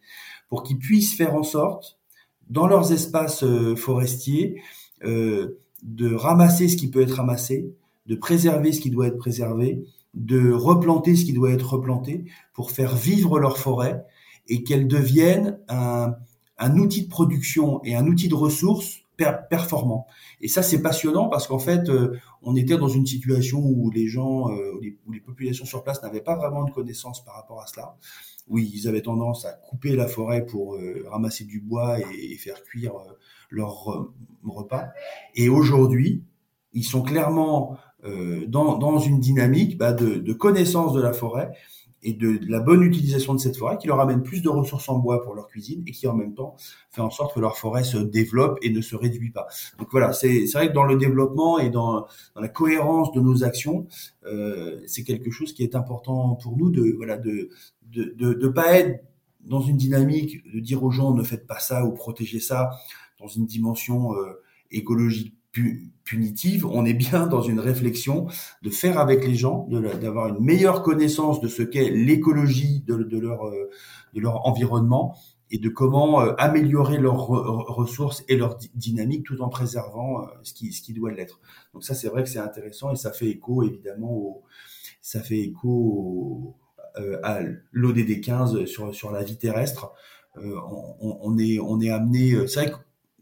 pour qu'ils puissent faire en sorte, dans leurs espaces euh, forestiers, euh, de ramasser ce qui peut être ramassé, de préserver ce qui doit être préservé, de replanter ce qui doit être replanté, pour faire vivre leur forêt et qu'elles deviennent un, un outil de production et un outil de ressources performant. Et ça, c'est passionnant parce qu'en fait, euh, on était dans une situation où les gens, euh, où les, populations sur place n'avaient pas vraiment de connaissances par rapport à cela. Oui, ils avaient tendance à couper la forêt pour euh, ramasser du bois et, faire cuire leur repas. Et aujourd'hui, ils sont clairement dans, dans une dynamique bah, de connaissance de la forêt et de, la bonne utilisation de cette forêt qui leur amène plus de ressources en bois pour leur cuisine et qui en même temps fait en sorte que leur forêt se développe et ne se réduit pas. Donc voilà, c'est vrai que dans le développement et dans, dans la cohérence de nos actions, euh, c'est quelque chose qui est important pour nous de voilà de de, de, de pas être dans une dynamique de dire aux gens ne faites pas ça ou protégez ça dans une dimension euh, écologique punitive, on est bien dans une réflexion de faire avec les gens, d'avoir une meilleure connaissance de ce qu'est l'écologie de, leur, euh, de leur environnement et de comment euh, améliorer leurs ressources et leur dynamique tout en préservant euh, ce qui, ce qui doit l'être. Donc ça, c'est vrai que c'est intéressant et ça fait écho évidemment au, ça fait écho à l'ODD 15 sur, sur la vie terrestre. on, on, est, on est amené, c'est vrai que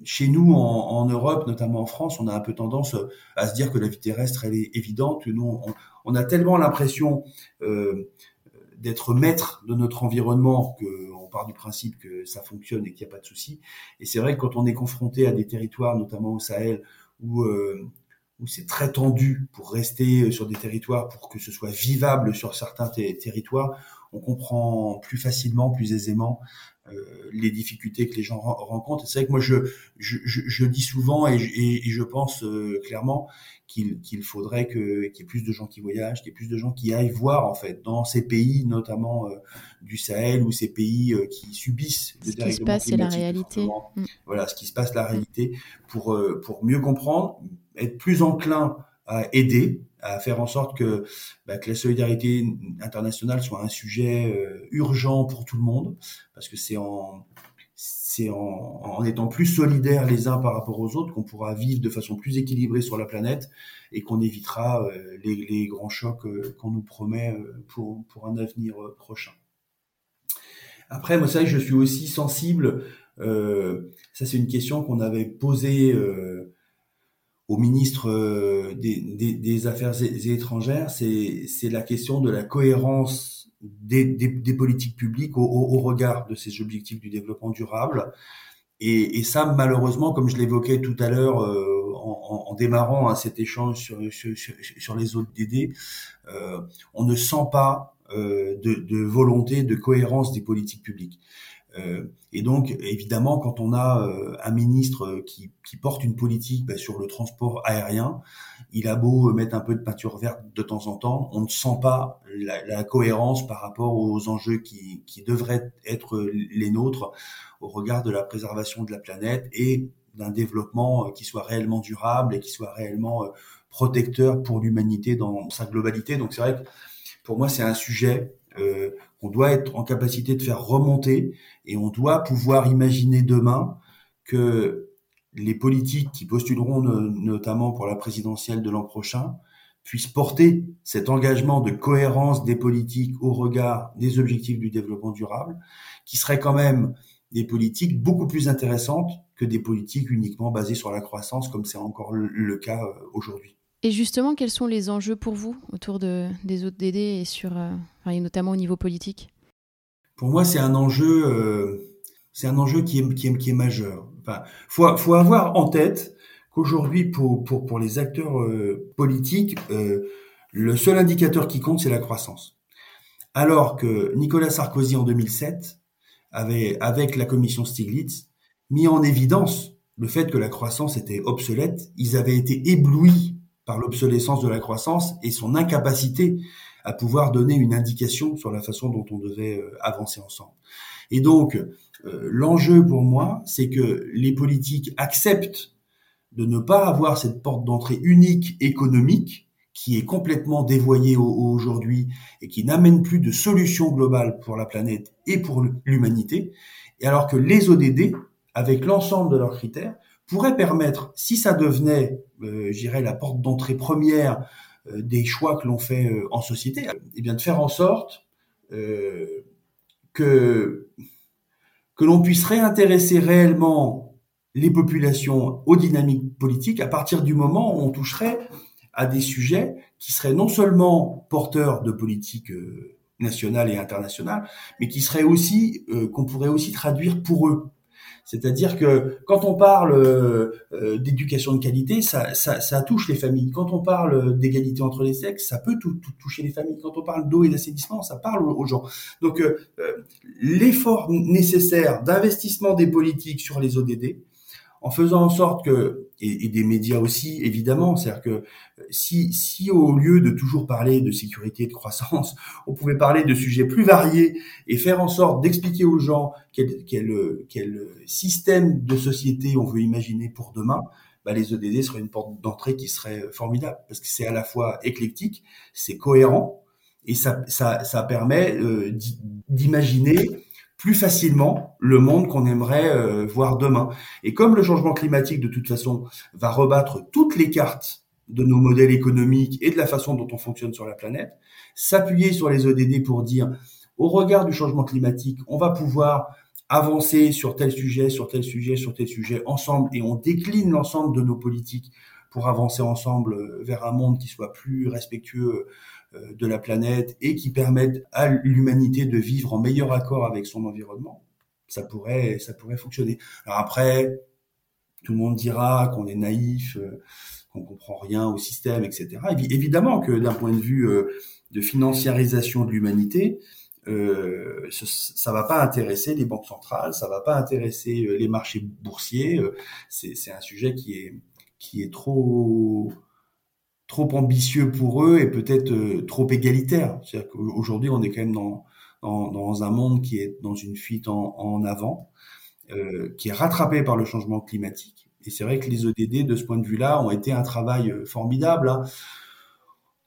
chez nous, en, Europe, notamment en France, on a un peu tendance euh, à se dire que la vie terrestre, elle est évidente. Nous, on, a tellement l'impression euh, d'être maître de notre environnement qu'on part du principe que ça fonctionne et qu'il n'y a pas de souci. Et c'est vrai que quand on est confronté à des territoires, notamment au Sahel, où, euh, où c'est très tendu pour rester sur des territoires, pour que ce soit vivable sur certains territoires, on comprend plus facilement, plus aisément euh, les difficultés que les gens rencontrent. C'est vrai que moi, je, je, je, dis souvent et, et, je pense euh, clairement qu'il qu'il faudrait que qu'il y ait plus de gens qui voyagent, qu'il y ait plus de gens qui aillent voir en fait dans ces pays, notamment euh, du Sahel ou ces pays qui subissent ce qui se passe, c'est la réalité. Mm. Voilà, ce qui se passe, la réalité, pour pour mieux comprendre, être plus enclin à aider, à faire en sorte que, bah, que la solidarité internationale soit un sujet euh, urgent pour tout le monde, parce que c'est en c'est en, en, étant plus solidaires les uns par rapport aux autres qu'on pourra vivre de façon plus équilibrée sur la planète et qu'on évitera euh, les, les, grands chocs euh, qu'on nous promet pour, pour un avenir prochain. Après, moi, ça, je suis aussi sensible. ça, c'est une question qu'on avait posée au ministre euh, des, Affaires étrangères, c'est la question de la cohérence des, politiques publiques au, regard de ces objectifs du développement durable. Et, ça, malheureusement, comme je l'évoquais tout à l'heure euh, en, démarrant hein, cet échange sur, les autres DD, euh, on ne sent pas de, volonté de cohérence des politiques publiques. Euh, et donc, évidemment, quand on a euh, un ministre qui, qui, porte une politique bah, sur le transport aérien, il a beau mettre un peu de peinture verte de temps en temps, on ne sent pas la, la cohérence par rapport aux enjeux qui, qui, devraient être les nôtres au regard de la préservation de la planète et d'un développement qui soit réellement durable et qui soit réellement protecteur pour l'humanité dans sa globalité. Donc c'est vrai que pour moi c'est un sujet euh, qu'on doit être en capacité de faire remonter et on doit pouvoir imaginer demain que les politiques qui postuleront notamment pour la présidentielle de l'an prochain puissent porter cet engagement de cohérence des politiques au regard des objectifs du développement durable, qui seraient quand même des politiques beaucoup plus intéressantes que des politiques uniquement basées sur la croissance, comme c'est encore le cas euh, aujourd'hui. Et justement, quels sont les enjeux pour vous autour de, des ODD et, sur, euh, et notamment au niveau politique? Pour moi, c'est un enjeu, euh, c'est un enjeu qui est, majeur. Enfin, faut, avoir en tête qu'aujourd'hui, pour, pour, pour les acteurs euh, politiques, le seul indicateur qui compte, c'est la croissance. Alors que Nicolas Sarkozy, en 2007, avait, avec la commission Stiglitz, mis en évidence le fait que la croissance était obsolète. Ils avaient été éblouis par l'obsolescence de la croissance et son incapacité à pouvoir donner une indication sur la façon dont on devait euh, avancer ensemble. Et donc, euh, l'enjeu pour moi, c'est que les politiques acceptent de ne pas avoir cette porte d'entrée unique économique qui est complètement dévoyée aujourd'hui et qui n'amène plus de solution globale pour la planète et pour l'humanité, et alors que les ODD, avec l'ensemble de leurs critères, pourrait permettre, si ça devenait, euh, j'irais, la porte d'entrée première euh, des choix que l'on fait euh, en société, eh bien de faire en sorte euh, que que l'on puisse réintéresser réellement les populations aux dynamiques politiques à partir du moment où on toucherait à des sujets qui seraient non seulement porteurs de politique nationale et internationale, mais qui seraient aussi qu'on pourrait aussi traduire pour eux. C'est-à-dire que quand on parle euh, d'éducation de qualité, ça, touche les familles. Quand on parle d'égalité entre les sexes, ça peut tout, tout toucher les familles. Quand on parle d'eau et d'assainissement, ça parle aux gens. Donc euh, euh, l'effort nécessaire d'investissement des politiques sur les ODD, en faisant en sorte que et, des médias aussi évidemment, c'est-à-dire que si si au lieu de toujours parler de sécurité et de croissance, on pouvait parler de sujets plus variés et faire en sorte d'expliquer aux gens quel, quel quel système de société on veut imaginer pour demain, bah les ODD seraient une porte d'entrée qui serait formidable. Parce que c'est à la fois éclectique, c'est cohérent et ça ça ça permet euh, d'imaginer plus facilement le monde qu'on aimerait euh, voir demain. Et comme le changement climatique, de toute façon, va rebattre toutes les cartes de nos modèles économiques et de la façon dont on fonctionne sur la planète, s'appuyer sur les ODD pour dire, au regard du changement climatique, on va pouvoir avancer sur tel sujet, sur tel sujet, sur tel sujet ensemble, et on décline l'ensemble de nos politiques pour avancer ensemble euh, vers un monde qui soit plus respectueux de la planète et qui permettent à l'humanité de vivre en meilleur accord avec son environnement, ça pourrait, ça pourrait fonctionner. Alors après, tout le monde dira qu'on est naïf, euh, qu'on comprend rien au système, etc. évidemment que d'un point de vue euh, de financiarisation de l'humanité, euh, ça va pas intéresser les banques centrales, ça va pas intéresser les marchés boursiers. c'est un sujet qui est qui est trop trop ambitieux pour eux et peut-être euh, trop égalitaire. C'est-à-dire qu'aujourd'hui, on est quand même dans, dans, un monde qui est dans une fuite en, en avant, euh, qui est rattrapé par le changement climatique. Et c'est vrai que les ODD, de ce point de vue-là, ont été un travail euh, formidable. Hein.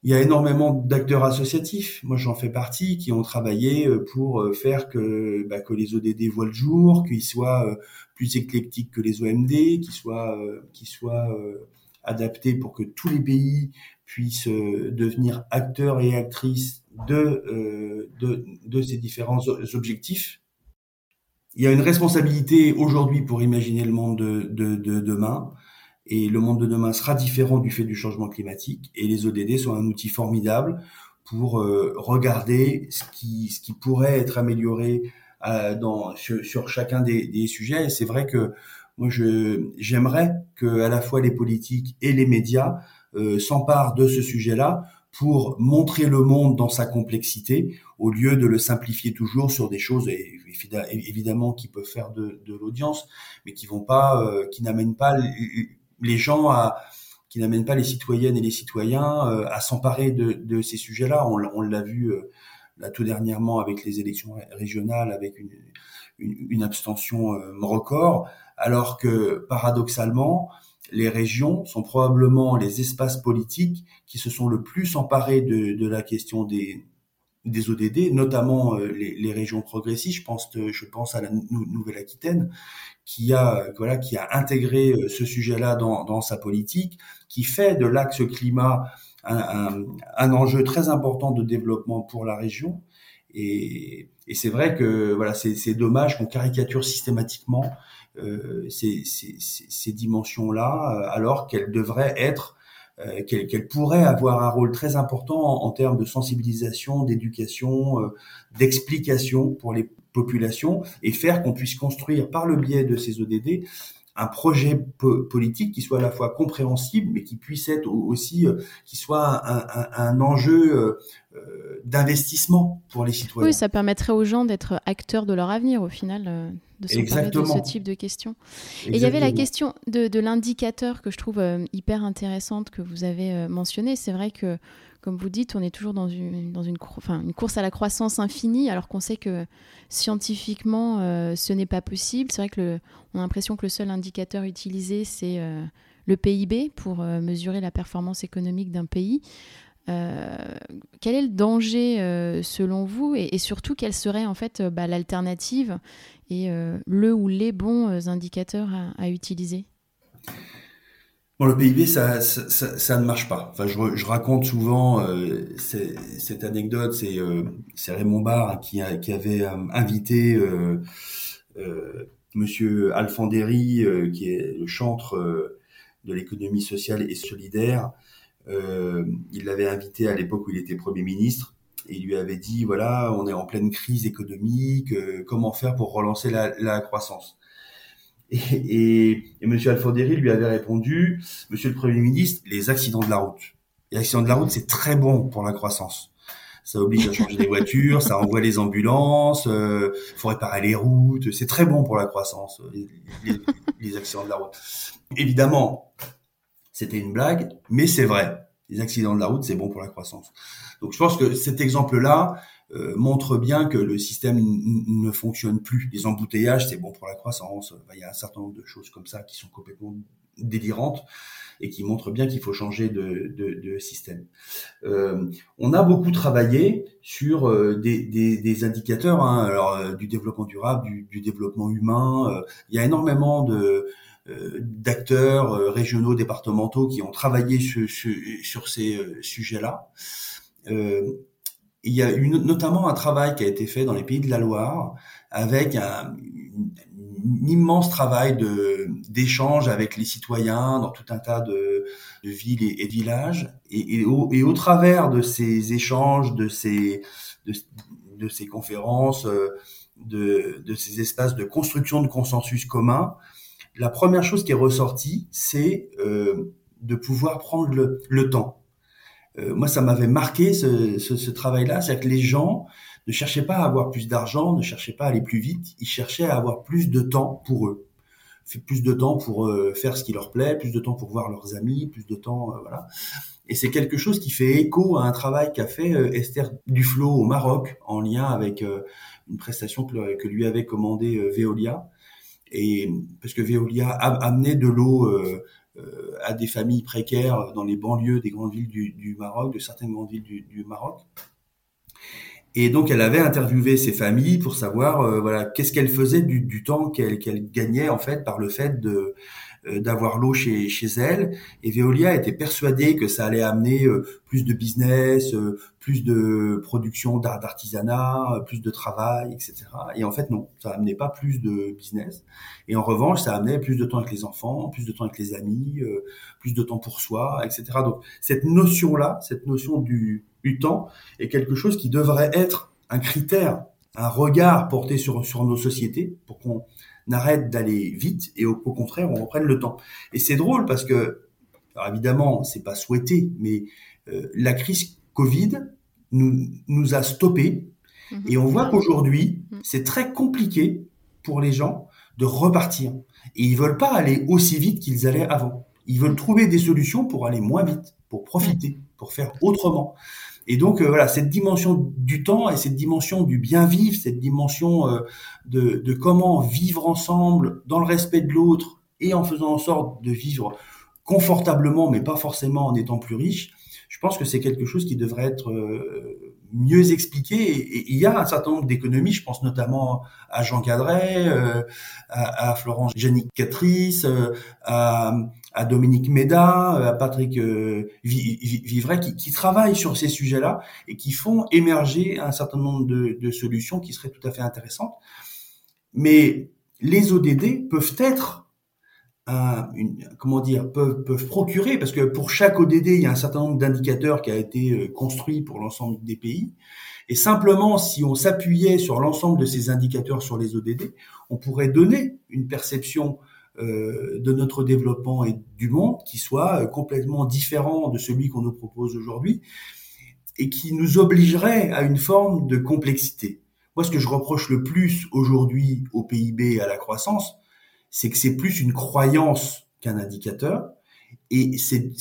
Il y a énormément d'acteurs associatifs, moi j'en fais partie, qui ont travaillé pour faire que, bah, que les ODD voient le jour, qu'ils soient plus éclectiques que les OMD, qu'ils soient, qu'ils soient adapté pour que tous les pays puissent euh, devenir acteurs et actrices de, euh, de, de ces différents objectifs. Il y a une responsabilité aujourd'hui pour imaginer le monde de, de, de, demain. Et le monde de demain sera différent du fait du changement climatique. Et les ODD sont un outil formidable pour euh, regarder ce qui, ce qui pourrait être amélioré dans, sur, sur, chacun des, des sujets. Et c'est vrai que moi, je j'aimerais que à la fois les politiques et les médias euh, s'emparent de ce sujet-là pour montrer le monde dans sa complexité, au lieu de le simplifier toujours sur des choses évidemment qui peuvent faire de, de l'audience, mais qui vont pas, euh, qui n'amènent pas les gens à, qui n'amènent pas les citoyennes et les citoyens euh, à s'emparer de, de, ces sujets-là. On, on l'a vu là tout dernièrement avec les élections régionales, avec une, une, abstention record, alors que paradoxalement, les régions sont probablement les espaces politiques qui se sont le plus emparés de, la question des, des ODD, notamment les, régions progressistes. Je pense, je pense à la Nouvelle-Aquitaine, qui a voilà qui a intégré euh, ce sujet-là dans, dans sa politique, qui fait de l'axe climat un, un, enjeu très important de développement pour la région. Et, et c'est vrai que voilà, c'est dommage qu'on caricature systématiquement euh, ces, dimensions-là, euh, alors qu'elles devraient être euh, qu'elle pourrait avoir un rôle très important en, termes de sensibilisation, d'éducation, d'explication pour les populations et faire qu'on puisse construire par le biais de ces ODD un projet politique qui soit à la fois compréhensible, mais qui puisse être aussi, euh, qui soit un, un, enjeu d'investissement pour les citoyens. Oui, ça permettrait aux gens d'être acteurs de leur avenir au final de s'emparer de ce type de questions. Et il y avait la question de, l'indicateur que je trouve euh, hyper intéressante que vous avez euh, mentionné. C'est vrai que, comme vous dites, on est toujours dans une, dans une, enfin, une course à la croissance infinie, alors qu'on sait que scientifiquement, euh, ce n'est pas possible. C'est vrai que le, on a l'impression que le seul indicateur utilisé, c'est le PIB pour mesurer la performance économique d'un pays. Euh, quel est le danger euh, selon vous et, surtout quelle serait en fait euh, bah, l'alternative et le ou les bons indicateurs à, utiliser? Bon, le PIB, ça, ne marche pas. Enfin, je, raconte souvent cette anecdote. C'est Raymond Barre qui, avait invité Monsieur Alfandéry, qui est le chantre de l'économie sociale et solidaire, il l'avait invité à l'époque où il était Premier ministre et il lui avait dit voilà, on est en pleine crise économique, euh, comment faire pour relancer la, la croissance? Et, et, et M. Alfonderi lui avait répondu Monsieur le Premier ministre, les accidents de la route. Les accidents de la route, c'est très bon pour la croissance. Ça oblige à changer des voitures, ça envoie les ambulances, euh, faut réparer les routes, c'est très bon pour la croissance, les, les accidents de la route. Évidemment, c'était une blague, mais c'est vrai. Les accidents de la route, c'est bon pour la croissance. Donc je pense que cet exemple-là euh, montre bien que le système ne fonctionne plus. Les embouteillages, c'est bon pour la croissance. Il y a un certain nombre de choses comme ça qui sont complètement délirantes et qui montrent bien qu'il faut changer de, système. Euh, on a beaucoup travaillé sur euh, des, indicateurs, hein, alors, euh, du développement durable, du, du développement humain. Il y a énormément de, d'acteurs euh, régionaux, départementaux qui ont travaillé sur, ces euh, sujets-là. il y a eu notamment un travail qui a été fait dans les pays de la Loire avec un, immense travail de d'échange avec les citoyens dans tout un tas de, villes et, villages et, au, et, au, travers de ces échanges de ces de, ces conférences de, de ces espaces de construction de consensus commun la première chose qui est ressortie, c'est euh, de pouvoir prendre le, le temps. Euh, moi, ça m'avait marqué ce, ce, ce travail-là, c'est que les gens ne cherchaient pas à avoir plus d'argent, ne cherchaient pas à aller plus vite, ils cherchaient à avoir plus de temps pour eux, plus de temps pour euh, faire ce qui leur plaît, plus de temps pour voir leurs amis, plus de temps, euh, voilà. Et c'est quelque chose qui fait écho à un travail qu'a fait Esther Duflo au Maroc en lien avec une prestation que, lui avait commandé Veolia et parce que Veolia a amené de l'eau euh, euh, à des familles précaires dans les banlieues des grandes villes du, Maroc, de certaines grandes villes du, Maroc. Et donc, elle avait interviewé ces familles pour savoir, euh, voilà, qu'est-ce qu'elles faisaient du, du temps qu'elles qu'elle gagnaient en fait par le fait de d'avoir l'eau chez, chez elle. Et Veolia était persuadée que ça allait amener euh, plus de business, euh, plus de production d'artisanat, plus de travail, etc. Et en fait, non, ça amenait pas plus de business. Et en revanche, ça amenait plus de temps avec les enfants, plus de temps avec les amis, plus de temps pour soi, etc. Donc cette notion-là, cette notion du, du temps, est quelque chose qui devrait être un critère, un regard porté sur, sur nos sociétés pour qu'on arrête d'aller vite et au, contraire on reprenne le temps. Et c'est drôle parce que, alors évidemment, c'est pas souhaité, mais euh, la crise Covid nous, nous a stoppés mhm. et on voit qu'aujourd'hui, mhm. c'est très compliqué pour les gens de repartir. Et ils veulent pas aller aussi vite qu'ils allaient avant. Ils veulent trouver des solutions pour aller moins vite, pour profiter, pour faire autrement. Et donc voilà, cette dimension du temps et cette dimension du bien vivre, cette dimension de, de comment vivre ensemble dans le respect de l'autre et en faisant en sorte de vivre confortablement, mais pas forcément en étant plus riche, je pense que c'est quelque chose qui devrait être euh, mieux expliqué. Et, il y a un certain nombre d'économies, je pense notamment à Jean Cadret, euh, à, Florence Janik Catrice, euh, à, Dominique Méda, à Patrick Vivray, qui, travaillent sur ces sujets-là et qui font émerger un certain nombre de, solutions qui seraient tout à fait intéressantes. Mais les ODD peuvent être comment dire, peuvent, peuvent procurer, parce que pour chaque ODD, il y a un certain nombre d'indicateurs qui a été euh, construit pour l'ensemble des pays. Et simplement, si on s'appuyait sur l'ensemble de ces indicateurs sur les ODD, on pourrait donner une perception euh, de notre développement et du monde qui soit euh, complètement différent de celui qu'on nous propose aujourd'hui et qui nous obligerait à une forme de complexité. Moi, ce que je reproche le plus aujourd'hui au PIB et à la croissance, c'est que c'est plus une croyance qu'un indicateur, et c'est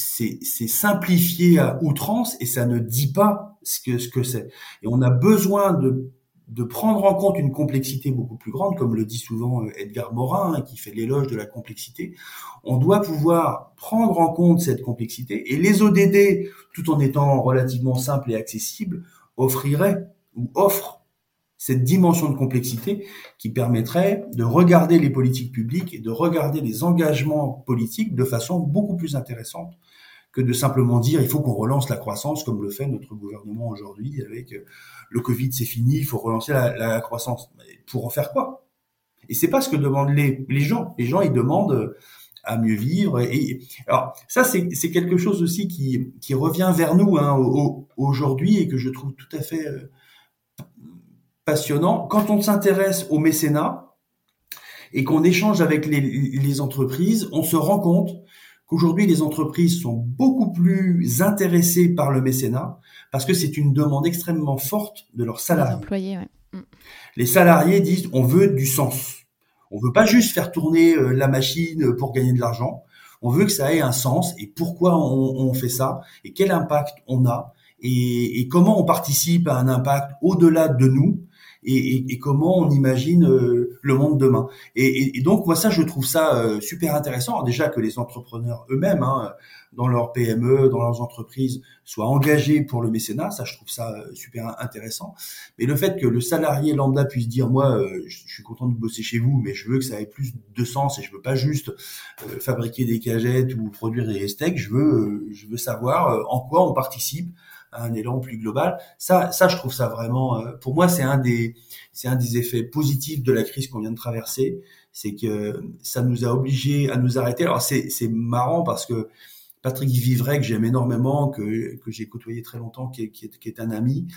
simplifié à outrance, et ça ne dit pas ce que ce que c'est. Et on a besoin de de prendre en compte une complexité beaucoup plus grande, comme le dit souvent euh, Edgar Morin, hein, qui fait l'éloge de la complexité. On doit pouvoir prendre en compte cette complexité, et les ODD, tout en étant relativement simples et accessibles, offriraient ou offrent cette dimension de complexité qui permettrait de regarder les politiques publiques et de regarder les engagements politiques de façon beaucoup plus intéressante que de simplement dire il faut qu'on relance la croissance comme le fait notre gouvernement aujourd'hui avec euh, le Covid c'est fini, il faut relancer la, croissance. pour en faire quoi? Et c'est pas ce que demandent les, gens. Les gens ils demandent euh, à mieux vivre. Alors ça c'est quelque chose aussi qui, qui revient vers nous hein, aujourd'hui et que je trouve tout à fait euh, passionnant. Quand on s'intéresse au mécénat et qu'on échange avec les, entreprises, on se rend compte qu'aujourd'hui les entreprises sont beaucoup plus intéressées par le mécénat parce que c'est une demande extrêmement forte de leurs salariés. Les, employés, mm. les salariés disent on veut du sens. On veut pas juste faire tourner euh, la machine pour gagner de l'argent. On veut que ça ait un sens et pourquoi on fait ça? Et quel impact on a? Et, et, comment on participe à un impact au-delà de nous? Et, et, comment on imagine euh, le monde demain. Et, donc moi ça je trouve ça euh, super intéressant. déjà que les entrepreneurs eux-mêmes hein, dans leur PME, dans leurs entreprises soient engagés pour le mécénat, ça je trouve ça euh, super intéressant. Mais le fait que le salarié lambda puisse dire moi je suis content de bosser chez vous, mais je veux que ça ait plus de sens et je veux pas juste fabriquer des cagettes ou produire des steaks, je veux je veux savoir en quoi on participe un élan plus global. Ça, ça, je trouve ça vraiment, euh, pour moi, c'est un des, c'est un des effets positifs de la crise qu'on vient de traverser, c'est que ça nous a obligés à nous arrêter. Alors c'est, c'est marrant parce que Patrick Vivray, que j'aime énormément, que, que j'ai côtoyé très longtemps, qui est, qui est, qui est un ami,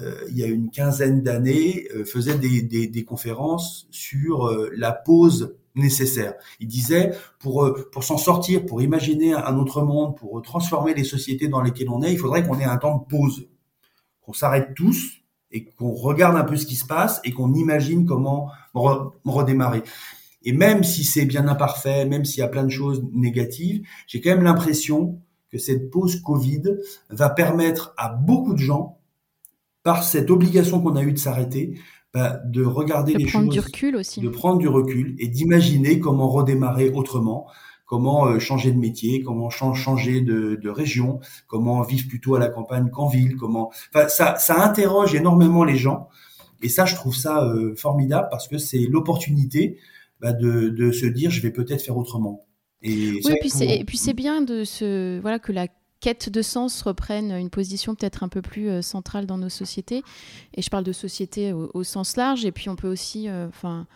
euh, il y a une quinzaine d'années, euh, faisait des, des, des, conférences sur la pause nécessaire. Il disait, pour, euh, pour s'en sortir, pour imaginer un autre monde, pour transformer les sociétés dans lesquelles on est, il faudrait qu'on ait un temps de pause, qu'on s'arrête tous et qu'on regarde un peu ce qui se passe et qu'on imagine comment redémarrer. Et même si c'est bien imparfait, même s'il y a plein de choses négatives, j'ai quand même l'impression que cette pause Covid va permettre à beaucoup de gens, par cette obligation qu'on a eue de s'arrêter, bah, de regarder les choses, du recul aussi. de prendre du recul et d'imaginer comment redémarrer autrement, comment euh, changer de métier, comment changer de, région, comment vivre plutôt à la campagne qu'en ville, comment. Enfin, ça, ça interroge énormément les gens et ça, je trouve ça euh, formidable parce que c'est l'opportunité bah, de, de se dire je vais peut-être faire autrement. Et oui, puis c'est, puis c'est bien de se voilà que la quête de sens reprennent une position peut-être un peu plus euh, centrale dans nos sociétés. Et je parle de société au, sens large. Et puis on peut aussi, euh, enfin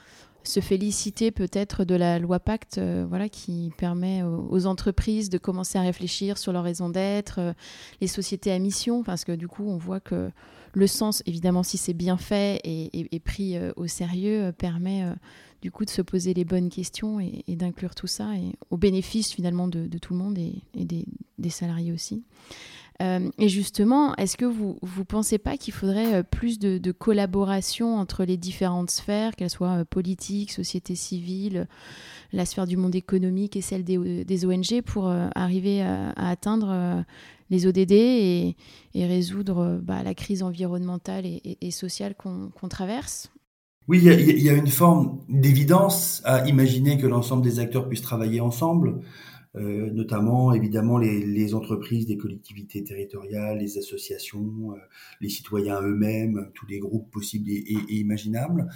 se féliciter peut-être de la loi Pacte, euh, voilà, qui permet aux, entreprises de commencer à réfléchir sur leur raison d'être, les sociétés à mission, parce que du coup, on voit que le sens, évidemment, si c'est bien fait et, pris au sérieux, permet du coup de se poser les bonnes questions et, d'inclure tout ça au bénéfice finalement de, tout le monde et, des, salariés aussi. Euh, et justement, est-ce que vous ne pensez pas qu'il faudrait euh, plus de, collaboration entre les différentes sphères, qu'elles soient euh, politiques, société civile, la sphère du monde économique et celle des, ONG, pour arriver à, atteindre les ODD et, résoudre bah, la crise environnementale et, sociale qu'on traverse? Oui, il y, a, une forme d'évidence à imaginer que l'ensemble des acteurs puissent travailler ensemble, euh, notamment évidemment les, entreprises, les collectivités territoriales, les associations, euh, les citoyens eux-mêmes, tous les groupes possibles et, imaginables.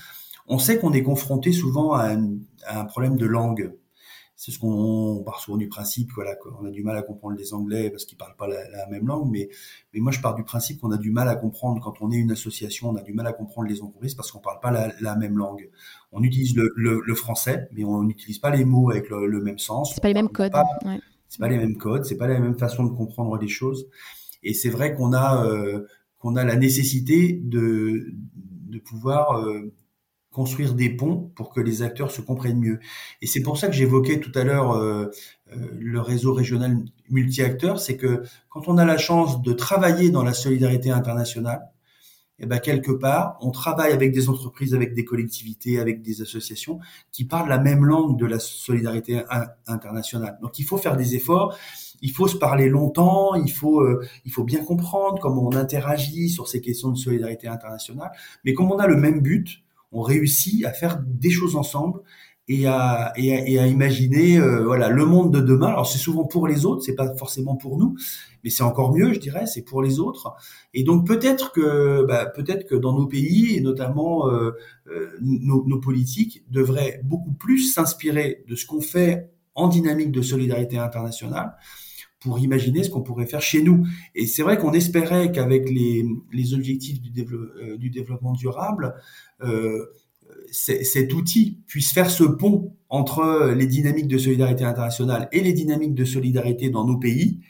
On sait qu'on est confronté souvent à un problème de langue c'est ce qu'on part souvent du principe voilà qu'on a du mal à comprendre les Anglais parce qu'ils parlent pas la, même langue mais mais moi je pars du principe qu'on a du mal à comprendre quand on est une association on a du mal à comprendre les entreprises parce qu'on parle pas la, même langue. On utilise le, le, français mais on n'utilise pas les mots avec le, même sens. C'est pas les mêmes codes ouais. c'est pas les mêmes codes c'est pas la même façon de comprendre les choses. Et c'est vrai qu'on a euh, qu'on a la nécessité de de pouvoir euh, construire des ponts pour que les acteurs se comprennent mieux. Et c'est pour ça que j'évoquais tout à l'heure euh, euh, le réseau régional multi-acteurs, c'est que quand on a la chance de travailler dans la solidarité internationale, eh ben quelque part, on travaille avec des entreprises, avec des collectivités, avec des associations qui parlent la même langue de la solidarité internationale. Donc il faut faire des efforts, il faut se parler longtemps, il faut euh, il faut bien comprendre comment on interagit sur ces questions de solidarité internationale. Mais comme on a le même but, on réussit à faire des choses ensemble et à, imaginer euh, voilà le monde de demain. Alors c'est souvent pour les autres, c'est pas forcément pour nous, mais c'est encore mieux, je dirais, c'est pour les autres. Et donc peut-être que bah, peut-être que dans nos pays et notamment euh, euh, nos, politiques devraient beaucoup plus s'inspirer de ce qu'on fait en dynamique de solidarité internationale pour imaginer ce qu'on pourrait faire chez nous. Et c'est vrai qu'on espérait qu'avec les, les objectifs du, euh, développement durable, euh, cet outil puisse faire ce pont entre les dynamiques de solidarité internationale et les dynamiques de solidarité dans nos pays.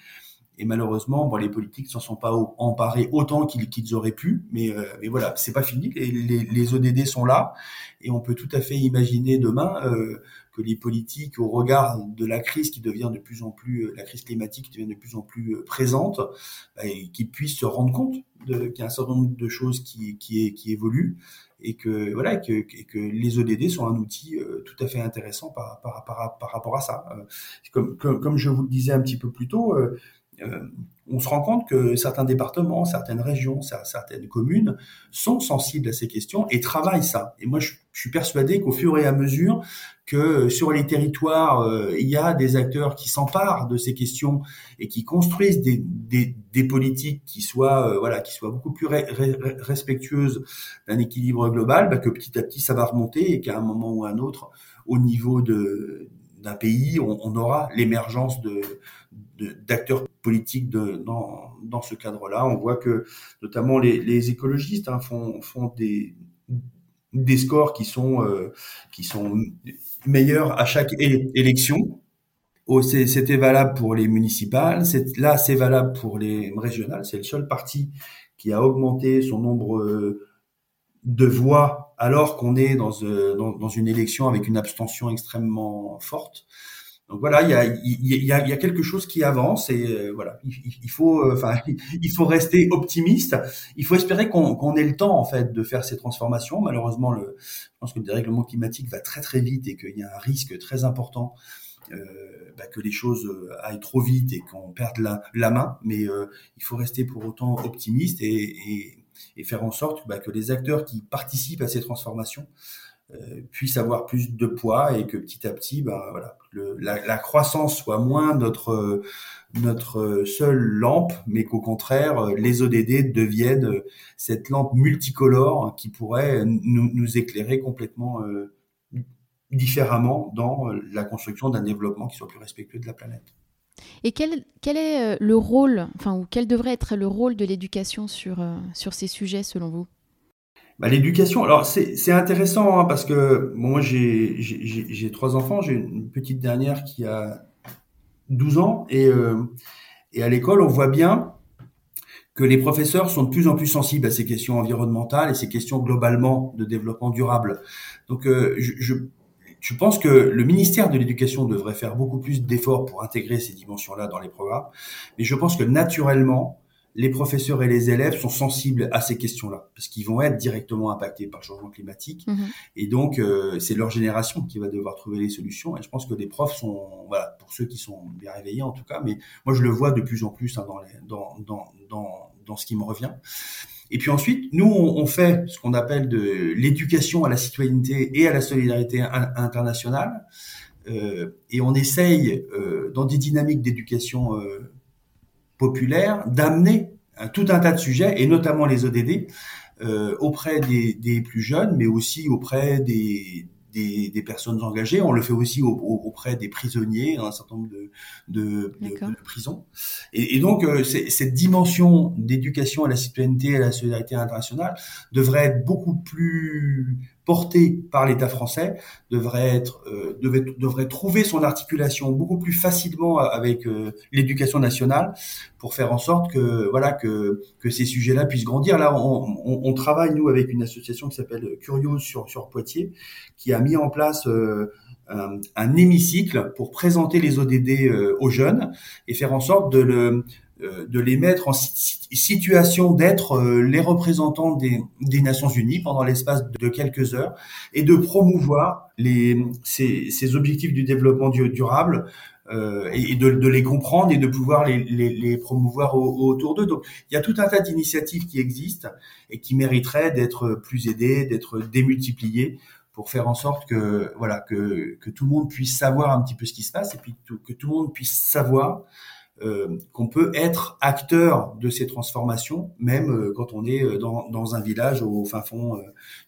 Et malheureusement, bon, les politiques s'en sont pas emparés autant qu'ils auraient pu, mais, euh, mais voilà, c'est pas fini. Les, ODD sont là, et on peut tout à fait imaginer demain euh, que les politiques, au regard de la crise qui devient de plus en plus, euh, la crise climatique qui devient de plus en plus euh, présente, bah, et qui puissent se rendre compte qu'il y a un certain nombre de choses qui, qui, qui évoluent et que voilà que, que, les ODD sont un outil euh, tout à fait intéressant par, par, par, par rapport à ça. Comme, comme, je vous le disais un petit peu plus tôt, on se rend compte que certains départements, certaines régions, certaines communes sont sensibles à ces questions et travaillent ça. Et moi, je, suis persuadé qu'au fur et à mesure que sur les territoires, euh, il y a des acteurs qui s'emparent de ces questions et qui construisent des, politiques qui soient, euh, voilà, qui soient beaucoup plus respectueuses d'un équilibre global, bah, que petit à petit ça va remonter et qu'à un moment ou à un autre, au niveau de d'un pays, on, aura l'émergence de, d'acteurs politiques de, dans, dans ce cadre-là. On voit que notamment les, les écologistes hein, font, font des, des scores qui sont, euh, qui sont meilleurs à chaque élection. Oh, c'était valable pour les municipales, là c'est valable pour les régionales. C'est le seul parti qui a augmenté son nombre euh, de voix alors qu'on est dans, euh, dans, dans, une élection avec une abstention extrêmement forte. Donc voilà, il y a, y, a, y a quelque chose qui avance et euh, voilà, il, faut, euh, enfin, il faut rester optimiste. Il faut espérer qu'on ait le temps en fait de faire ces transformations. Malheureusement, le, je pense que le dérèglement climatique va très très vite et qu'il y a un risque très important euh, bah, que les choses aillent trop vite et qu'on perde la, la, main. Mais il faut rester pour autant optimiste et, et et faire en sorte bah, que les acteurs qui participent à ces transformations euh, puissent avoir plus de poids et que petit à petit, bah, voilà, la, croissance soit moins notre notre seule lampe, mais qu'au contraire, les ODD deviennent cette lampe multicolore qui pourrait nous, éclairer complètement euh, différemment dans la construction d'un développement qui soit plus respectueux de la planète. Et quel, quel est euh, le rôle, enfin, ou quel devrait être le rôle de l'éducation sur, sur ces sujets selon vous? Bah, L'éducation, alors c'est intéressant hein, parce que moi j'ai trois enfants, j'ai une petite dernière qui a 12 ans et, euh, et à l'école on voit bien que les professeurs sont de plus en plus sensibles à ces questions environnementales et ces questions globalement de développement durable. Donc je, je je pense que le ministère de l'Éducation devrait faire beaucoup plus d'efforts pour intégrer ces dimensions-là dans les programmes, mais je pense que naturellement, les professeurs et les élèves sont sensibles à ces questions-là, parce qu'ils vont être directement impactés par le changement climatique. Mhm. Et donc, euh, c'est leur génération qui va devoir trouver les solutions. Et je pense que les profs sont, voilà, pour ceux qui sont bien réveillés en tout cas, mais moi je le vois de plus en plus hein, dans, les, dans, dans, dans, dans ce qui me revient. Et puis ensuite, nous, on, fait ce qu'on appelle de l'éducation à la citoyenneté et à la solidarité internationale. Euh, et on essaye, euh, dans des dynamiques d'éducation euh, populaire, d'amener tout un tas de sujets, et notamment les ODD, euh, auprès des, des, plus jeunes, mais aussi auprès des, des, des, personnes engagées. On le fait aussi auprès des prisonniers, un certain nombre de, de, de, prisons. Et, et donc, euh, cette dimension d'éducation à la citoyenneté et à la solidarité internationale devrait être beaucoup plus portée par l'État français devrait être euh, devrait trouver son articulation beaucoup plus facilement avec euh, l'éducation nationale pour faire en sorte que voilà que que ces sujets-là puissent grandir. Là, on, on, travaille nous avec une association qui s'appelle Curios sur sur Poitiers, qui a mis en place euh, un, hémicycle pour présenter les ODD euh, aux jeunes et faire en sorte de le de les mettre en situation d'être euh, les représentants des, des, Nations Unies pendant l'espace de quelques heures et de promouvoir les, ces, ces objectifs du développement durable euh, et de, de, les comprendre et de pouvoir les, les, les promouvoir autour d'eux. Donc il y a tout un tas d'initiatives qui existent et qui mériteraient d'être plus aidées, d'être démultipliées pour faire en sorte que voilà que, que tout le monde puisse savoir un petit peu ce qui se passe et puis que tout le monde puisse savoir euh, qu'on peut être acteur de ces transformations, même euh, quand on est euh, dans, dans, un village au fin fond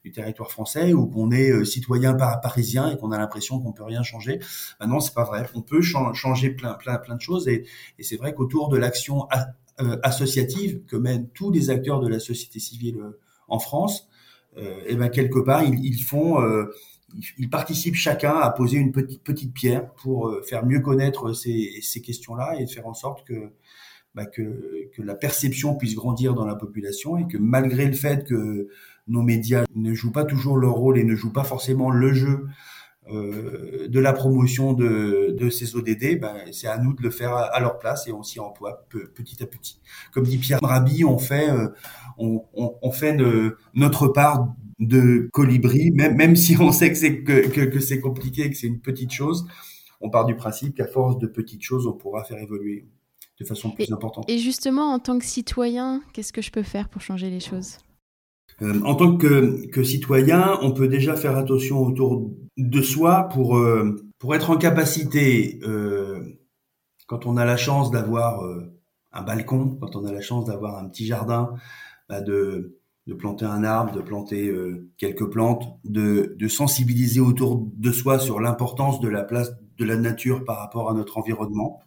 du territoire français ou qu'on est citoyen parisien et qu'on a l'impression qu'on peut rien changer. Ben non, c'est pas vrai. On peut changer plein, plein, plein de choses et, et c'est vrai qu'autour de l'action associative que mènent tous les acteurs de la société civile en France, et ben quelque part ils, ils font ils participent chacun à poser une petite, petite pierre pour euh, faire mieux connaître ces, ces questions-là et faire en sorte que, bah, que, que la perception puisse grandir dans la population et que malgré le fait que nos médias ne jouent pas toujours leur rôle et ne jouent pas forcément le jeu euh, de la promotion de, de ces ODD, ben, c'est à nous de le faire à, leur place et on s'y emploie petit à petit. Comme dit Pierre Rabi, on fait, euh, on, on, on, fait notre part de colibri, même, même si on sait que c'est que, que, c'est compliqué, que c'est une petite chose, on part du principe qu'à force de petites choses, on pourra faire évoluer de façon plus importante. Et justement, en tant que citoyen, qu'est-ce que je peux faire pour changer les choses? Euh, En tant que, que, citoyen, on peut déjà faire attention autour de soi pour, euh, pour être en capacité, euh, quand on a la chance d'avoir un balcon, quand on a la chance d'avoir un petit jardin, bah de de planter un arbre, de planter euh, quelques plantes, de, de, sensibiliser autour de soi sur l'importance de la place de la nature par rapport à notre environnement.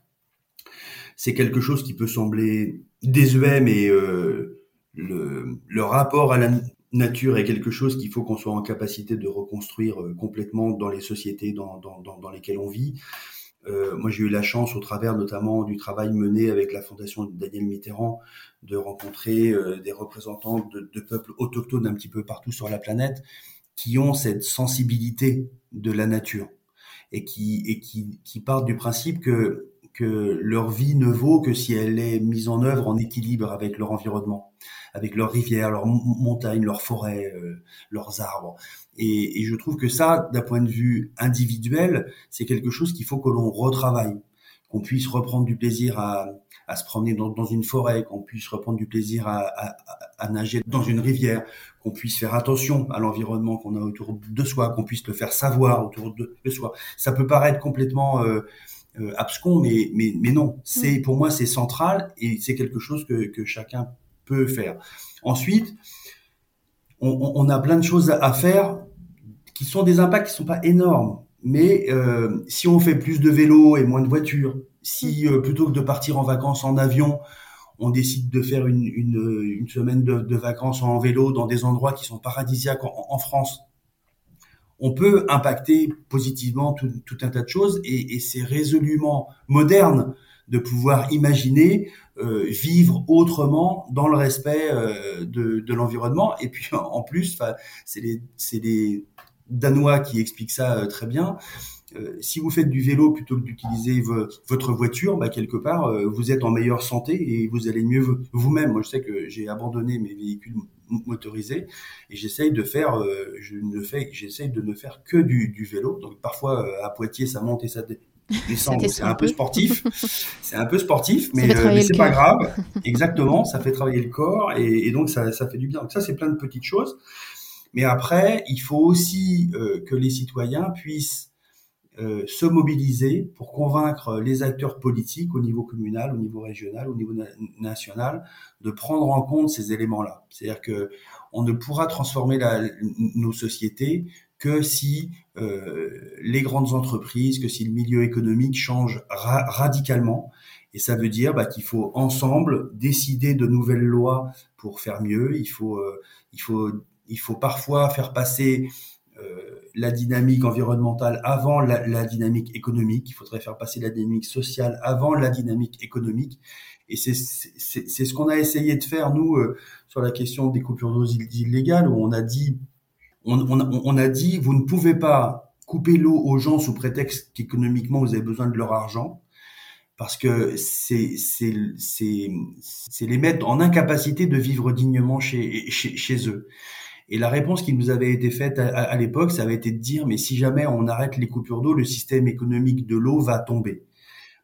C'est quelque chose qui peut sembler désuet, mais euh, le, le, rapport à la nature est quelque chose qu'il faut qu'on soit en capacité de reconstruire euh, complètement dans les sociétés dans, dans, dans, dans lesquelles on vit. Euh, moi, j'ai eu la chance, au travers notamment du travail mené avec la Fondation Daniel Mitterrand, de rencontrer euh, des représentants de, peuples autochtones un petit peu partout sur la planète qui ont cette sensibilité de la nature et qui partent du principe que, que leur vie ne vaut que si elle est mise en œuvre en équilibre avec leur environnement, avec leurs rivières, leurs montagnes, leurs forêts, euh, leurs arbres. Et, et, je trouve que ça, d'un point de vue individuel, c'est quelque chose qu'il faut que l'on retravaille, qu'on puisse reprendre du plaisir à, à se promener dans, une forêt, qu'on puisse reprendre du plaisir à, à, à nager dans une rivière, qu'on puisse faire attention à l'environnement qu'on a autour de soi, qu'on puisse le faire savoir autour de, de soi. Ça peut paraître complètement euh, euh, abscon, mais, mais, mais non, c'est mm. pour moi c'est central et c'est quelque chose que, que chacun peut faire. Ensuite, on, on, a plein de choses à faire qui sont des impacts qui sont pas énormes. Mais euh, si on fait plus de vélo et moins de voitures, si mm. euh, plutôt que de partir en vacances en avion, on décide de faire une, une, une semaine de, de, vacances en vélo dans des endroits qui sont paradisiaques en, en France, on peut impacter positivement tout, un tas de choses et, c'est résolument moderne de pouvoir imaginer euh, vivre autrement dans le respect euh, de, l'environnement. Et puis en plus, c'est les, Danois qui expliquent ça euh, très bien. si vous faites du vélo plutôt que d'utiliser votre voiture, bah, quelque part, vous êtes en meilleure santé et vous allez mieux vous-même. Moi, je sais que j'ai abandonné mes véhicules motorisés et j'essaye de faire, euh, je ne fais, j'essaye de ne faire que du, du vélo. Donc parfois à Poitiers, ça monte et ça descend. c'est un peu sportif. c'est un peu sportif, mais, mais c'est pas grave. Exactement, ça fait travailler le corps et, et donc ça, ça fait du bien. Donc ça, c'est plein de petites choses. Mais après, il faut aussi que les citoyens puissent euh, se mobiliser pour convaincre les acteurs politiques au niveau communal, au niveau régional, au niveau national, de prendre en compte ces éléments-là. C'est-à-dire que on ne pourra transformer nos sociétés que si euh, les grandes entreprises, que si le milieu économique change radicalement. Et ça veut dire bah, qu'il faut ensemble décider de nouvelles lois pour faire mieux. Il faut, euh, il faut, il faut parfois faire passer la dynamique environnementale avant la, dynamique économique. Il faudrait faire passer la dynamique sociale avant la dynamique économique. Et c'est ce qu'on a essayé de faire, nous, euh, sur la question des coupures d'eau illégales, où on a dit, on, on, a dit, vous ne pouvez pas couper l'eau aux gens sous prétexte qu'économiquement, vous avez besoin de leur argent parce que c'est les mettre en incapacité de vivre dignement chez, chez, chez eux. Et la réponse qui nous avait été faite à, l'époque, ça avait été de dire, mais si jamais on arrête les coupures d'eau, le système économique de l'eau va tomber.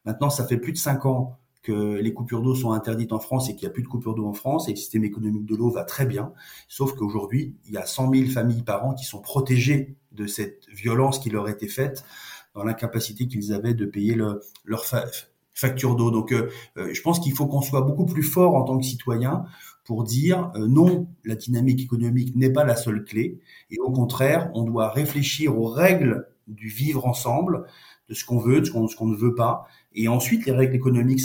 Maintenant, ça fait plus de cinq ans que les coupures d'eau sont interdites en France et qu'il n'y a plus de coupures d'eau en France et le système économique de l'eau va très bien. Sauf qu'aujourd'hui, il y a 100 000 familles par an qui sont protégées de cette violence qui leur était faite dans l'incapacité qu'ils avaient de payer leur facture d'eau. Donc, euh, euh, je pense qu'il faut qu'on soit beaucoup plus fort en tant que citoyen pour dire euh, non, la dynamique économique n'est pas la seule clé, et au contraire, on doit réfléchir aux règles du vivre ensemble, de ce qu'on veut, de ce qu'on ne veut pas, et ensuite les règles économiques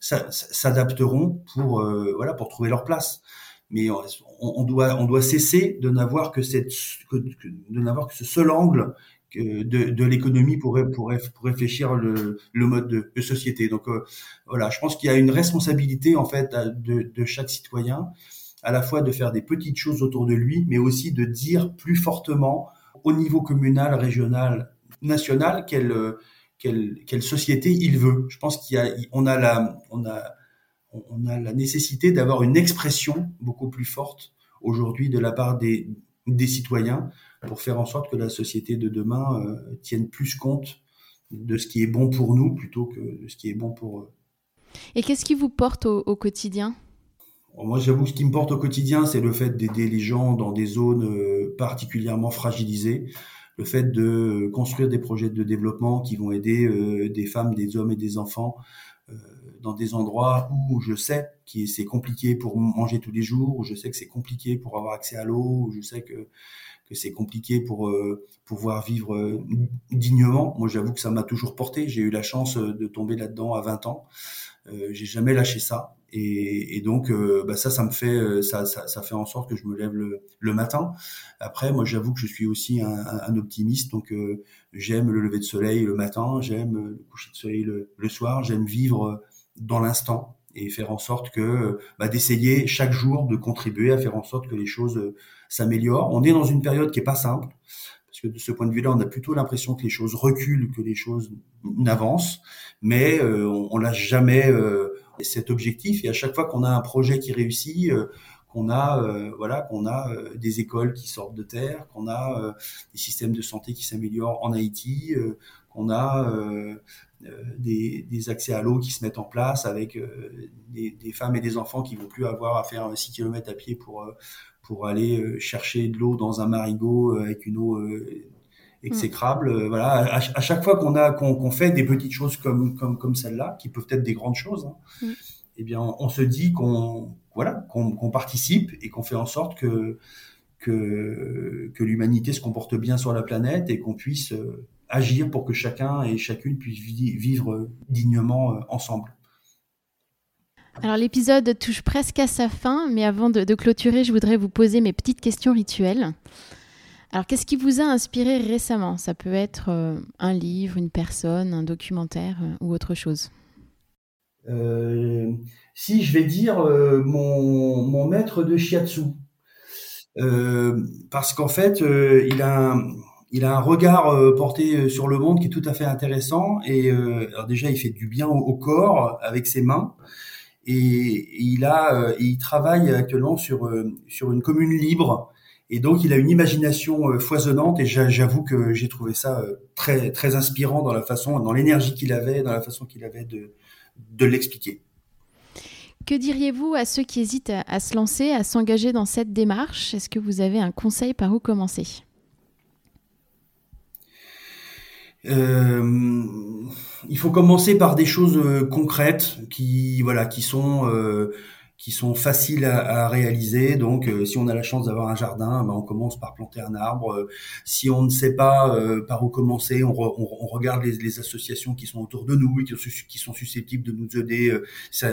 s'adapteront pour euh, voilà pour trouver leur place. Mais on, doit on doit cesser de n'avoir que cette de n'avoir que ce seul angle de, l'économie pour, pour, réfléchir le, mode de, société. Donc euh, voilà, je pense qu'il y a une responsabilité en fait de, de, chaque citoyen, à la fois de faire des petites choses autour de lui, mais aussi de dire plus fortement au niveau communal, régional, national quelle quelle, quelle société il veut. Je pense qu'il y a on a la a on a la nécessité d'avoir une expression beaucoup plus forte aujourd'hui de la part des des citoyens pour faire en sorte que la société de demain euh, tienne plus compte de ce qui est bon pour nous plutôt que de ce qui est bon pour eux. Et qu'est-ce qui vous porte au, quotidien? Moi, j'avoue, ce qui me porte au quotidien, c'est le fait d'aider les gens dans des zones euh, particulièrement fragilisées, le fait de construire des projets de développement qui vont aider euh, des femmes, des hommes et des enfants dans des endroits où je sais que c'est compliqué pour manger tous les jours, où je sais que c'est compliqué pour avoir accès à l'eau, où je sais que c'est compliqué pour euh, pouvoir vivre euh, dignement. Moi, j'avoue que ça m'a toujours porté. J'ai eu la chance euh, de tomber là-dedans à 20 ans. Euh, j'ai jamais lâché ça. Et, et donc, bah ça, ça me fait, ça, ça, ça, fait en sorte que je me lève le, le matin. Après, moi, j'avoue que je suis aussi un, un optimiste. Donc, j'aime le lever de soleil le matin, j'aime le coucher de soleil le, le soir, j'aime vivre dans l'instant et faire en sorte que bah, d'essayer chaque jour de contribuer à faire en sorte que les choses s'améliore. On est dans une période qui est pas simple, parce que de ce point de vue-là, on a plutôt l'impression que les choses reculent, que les choses n'avancent, mais euh, on, lâche jamais euh, cet objectif. Et à chaque fois qu'on a un projet qui réussit, euh, qu'on a euh, voilà qu'on a des écoles qui sortent de terre, qu'on a des systèmes de santé qui s'améliorent en Haïti, qu'on a des, accès à l'eau qui se mettent en place avec des, femmes et des enfants qui vont plus avoir à faire 6 km à pied pour pour aller euh, chercher de l'eau dans un marigot euh, avec une eau euh, exécrable. Voilà, à, chaque fois qu'on a qu'on fait des petites choses comme comme comme celle-là, qui peuvent être des grandes choses, hein, mm. eh bien, on, se dit qu'on voilà qu'on participe et qu'on fait en sorte que que que l'humanité se comporte bien sur la planète et qu'on puisse agir pour que chacun et chacune puisse vivre dignement ensemble. Alors l'épisode touche presque à sa fin, mais avant de, clôturer, je voudrais vous poser mes petites questions rituelles. Alors qu'est-ce qui vous a inspiré récemment? Ça peut être euh, un livre, une personne, un documentaire euh, ou autre chose? Euh, si je vais dire mon, maître de shiatsu, parce qu'en fait il a un regard porté sur le monde qui est tout à fait intéressant. Et déjà, il fait du bien au, corps avec ses mains. Et, il travaille actuellement sur une commune libre et donc, il a une imagination euh, foisonnante et j'avoue que j'ai trouvé ça euh, très, très inspirant dans la façon, dans l'énergie qu'il avait, dans la façon qu'il avait de, de l'expliquer. Que diriez-vous à ceux qui hésitent à, se lancer, à s'engager dans cette démarche? Est-ce que vous avez un conseil par où commencer? Euh, il faut commencer par des choses concrètes qui voilà qui sont qui sont faciles à, à réaliser. Donc, euh, si on a la chance d'avoir un jardin, ben, on commence par planter un arbre. Euh, si on ne sait pas euh, par où commencer, on, on, regarde les, les, associations qui sont autour de nous et qui, sont susceptibles de nous aider. Ça,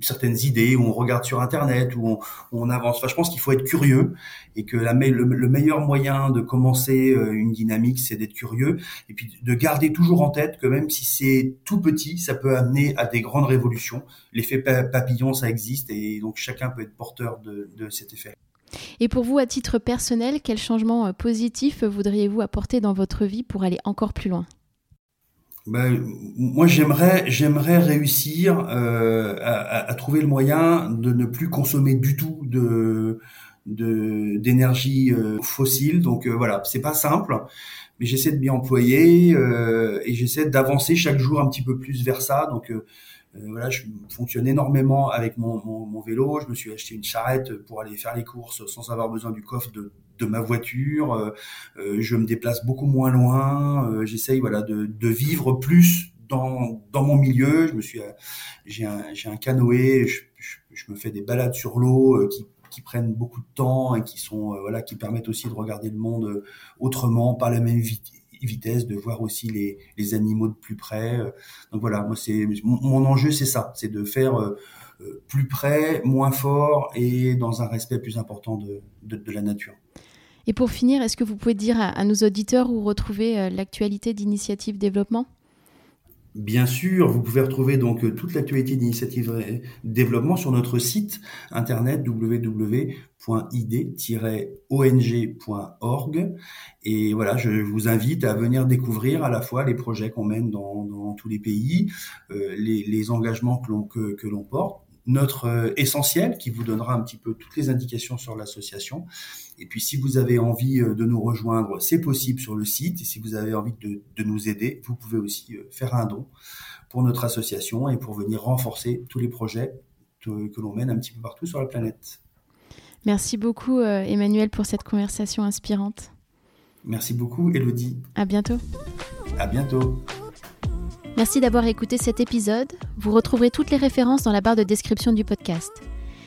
certaines idées, où on regarde sur Internet, où on, avance. Enfin, je pense qu'il faut être curieux et que le, le, meilleur moyen de commencer euh, une dynamique, c'est d'être curieux et puis de garder toujours en tête que même si c'est tout petit, ça peut amener à des grandes révolutions. L'effet papillon, ça existe et donc chacun peut être porteur de, de cet effet. Et pour vous, à titre personnel, quel changement euh, positif voudriez-vous apporter dans votre vie pour aller encore plus loin? Ben, moi, j'aimerais, j'aimerais réussir euh, à, à, trouver le moyen de ne plus consommer du tout de d'énergie euh, fossile. Donc euh, voilà, c'est pas simple, mais j'essaie de m'y employer euh, et j'essaie d'avancer chaque jour un petit peu plus vers ça. Donc euh, voilà, je fonctionne énormément avec mon, mon, mon, vélo. Je me suis acheté une charrette pour aller faire les courses sans avoir besoin du coffre de, de ma voiture. Euh, euh, je me déplace beaucoup moins loin. Euh, j'essaye voilà de, de, vivre plus dans, dans mon milieu. Je me suis j'ai un j'ai un canoë. Je, je, me fais des balades sur l'eau qui qui prennent beaucoup de temps et qui sont voilà qui permettent aussi de regarder le monde autrement, pas la même vitesse, de voir aussi les, les animaux de plus près. Donc voilà, moi c'est mon, enjeu c'est ça, c'est de faire plus près, moins fort et dans un respect plus important de, de, de la nature. Et pour finir, est-ce que vous pouvez dire à, nos auditeurs où retrouver euh, l'actualité d'Initiative Développement? Bien sûr, vous pouvez retrouver donc euh, toute l'actualité d'Initiative Développement sur notre site internet www.id-ong.org. Et voilà, je vous invite à venir découvrir à la fois les projets qu'on mène dans, tous les pays, euh, les, engagements que l'on porte, notre essentiel qui vous donnera un petit peu toutes les indications sur l'association. Et puis si vous avez envie euh, de nous rejoindre, c'est possible sur le site. Et si vous avez envie de, de nous aider, vous pouvez aussi euh, faire un don pour notre association et pour venir renforcer tous les projets que, que l'on mène un petit peu partout sur la planète. Merci beaucoup Emmanuel pour cette conversation inspirante. Merci beaucoup Elodie. À bientôt. À bientôt. Merci d'avoir écouté cet épisode. Vous retrouverez toutes les références dans la barre de description du podcast.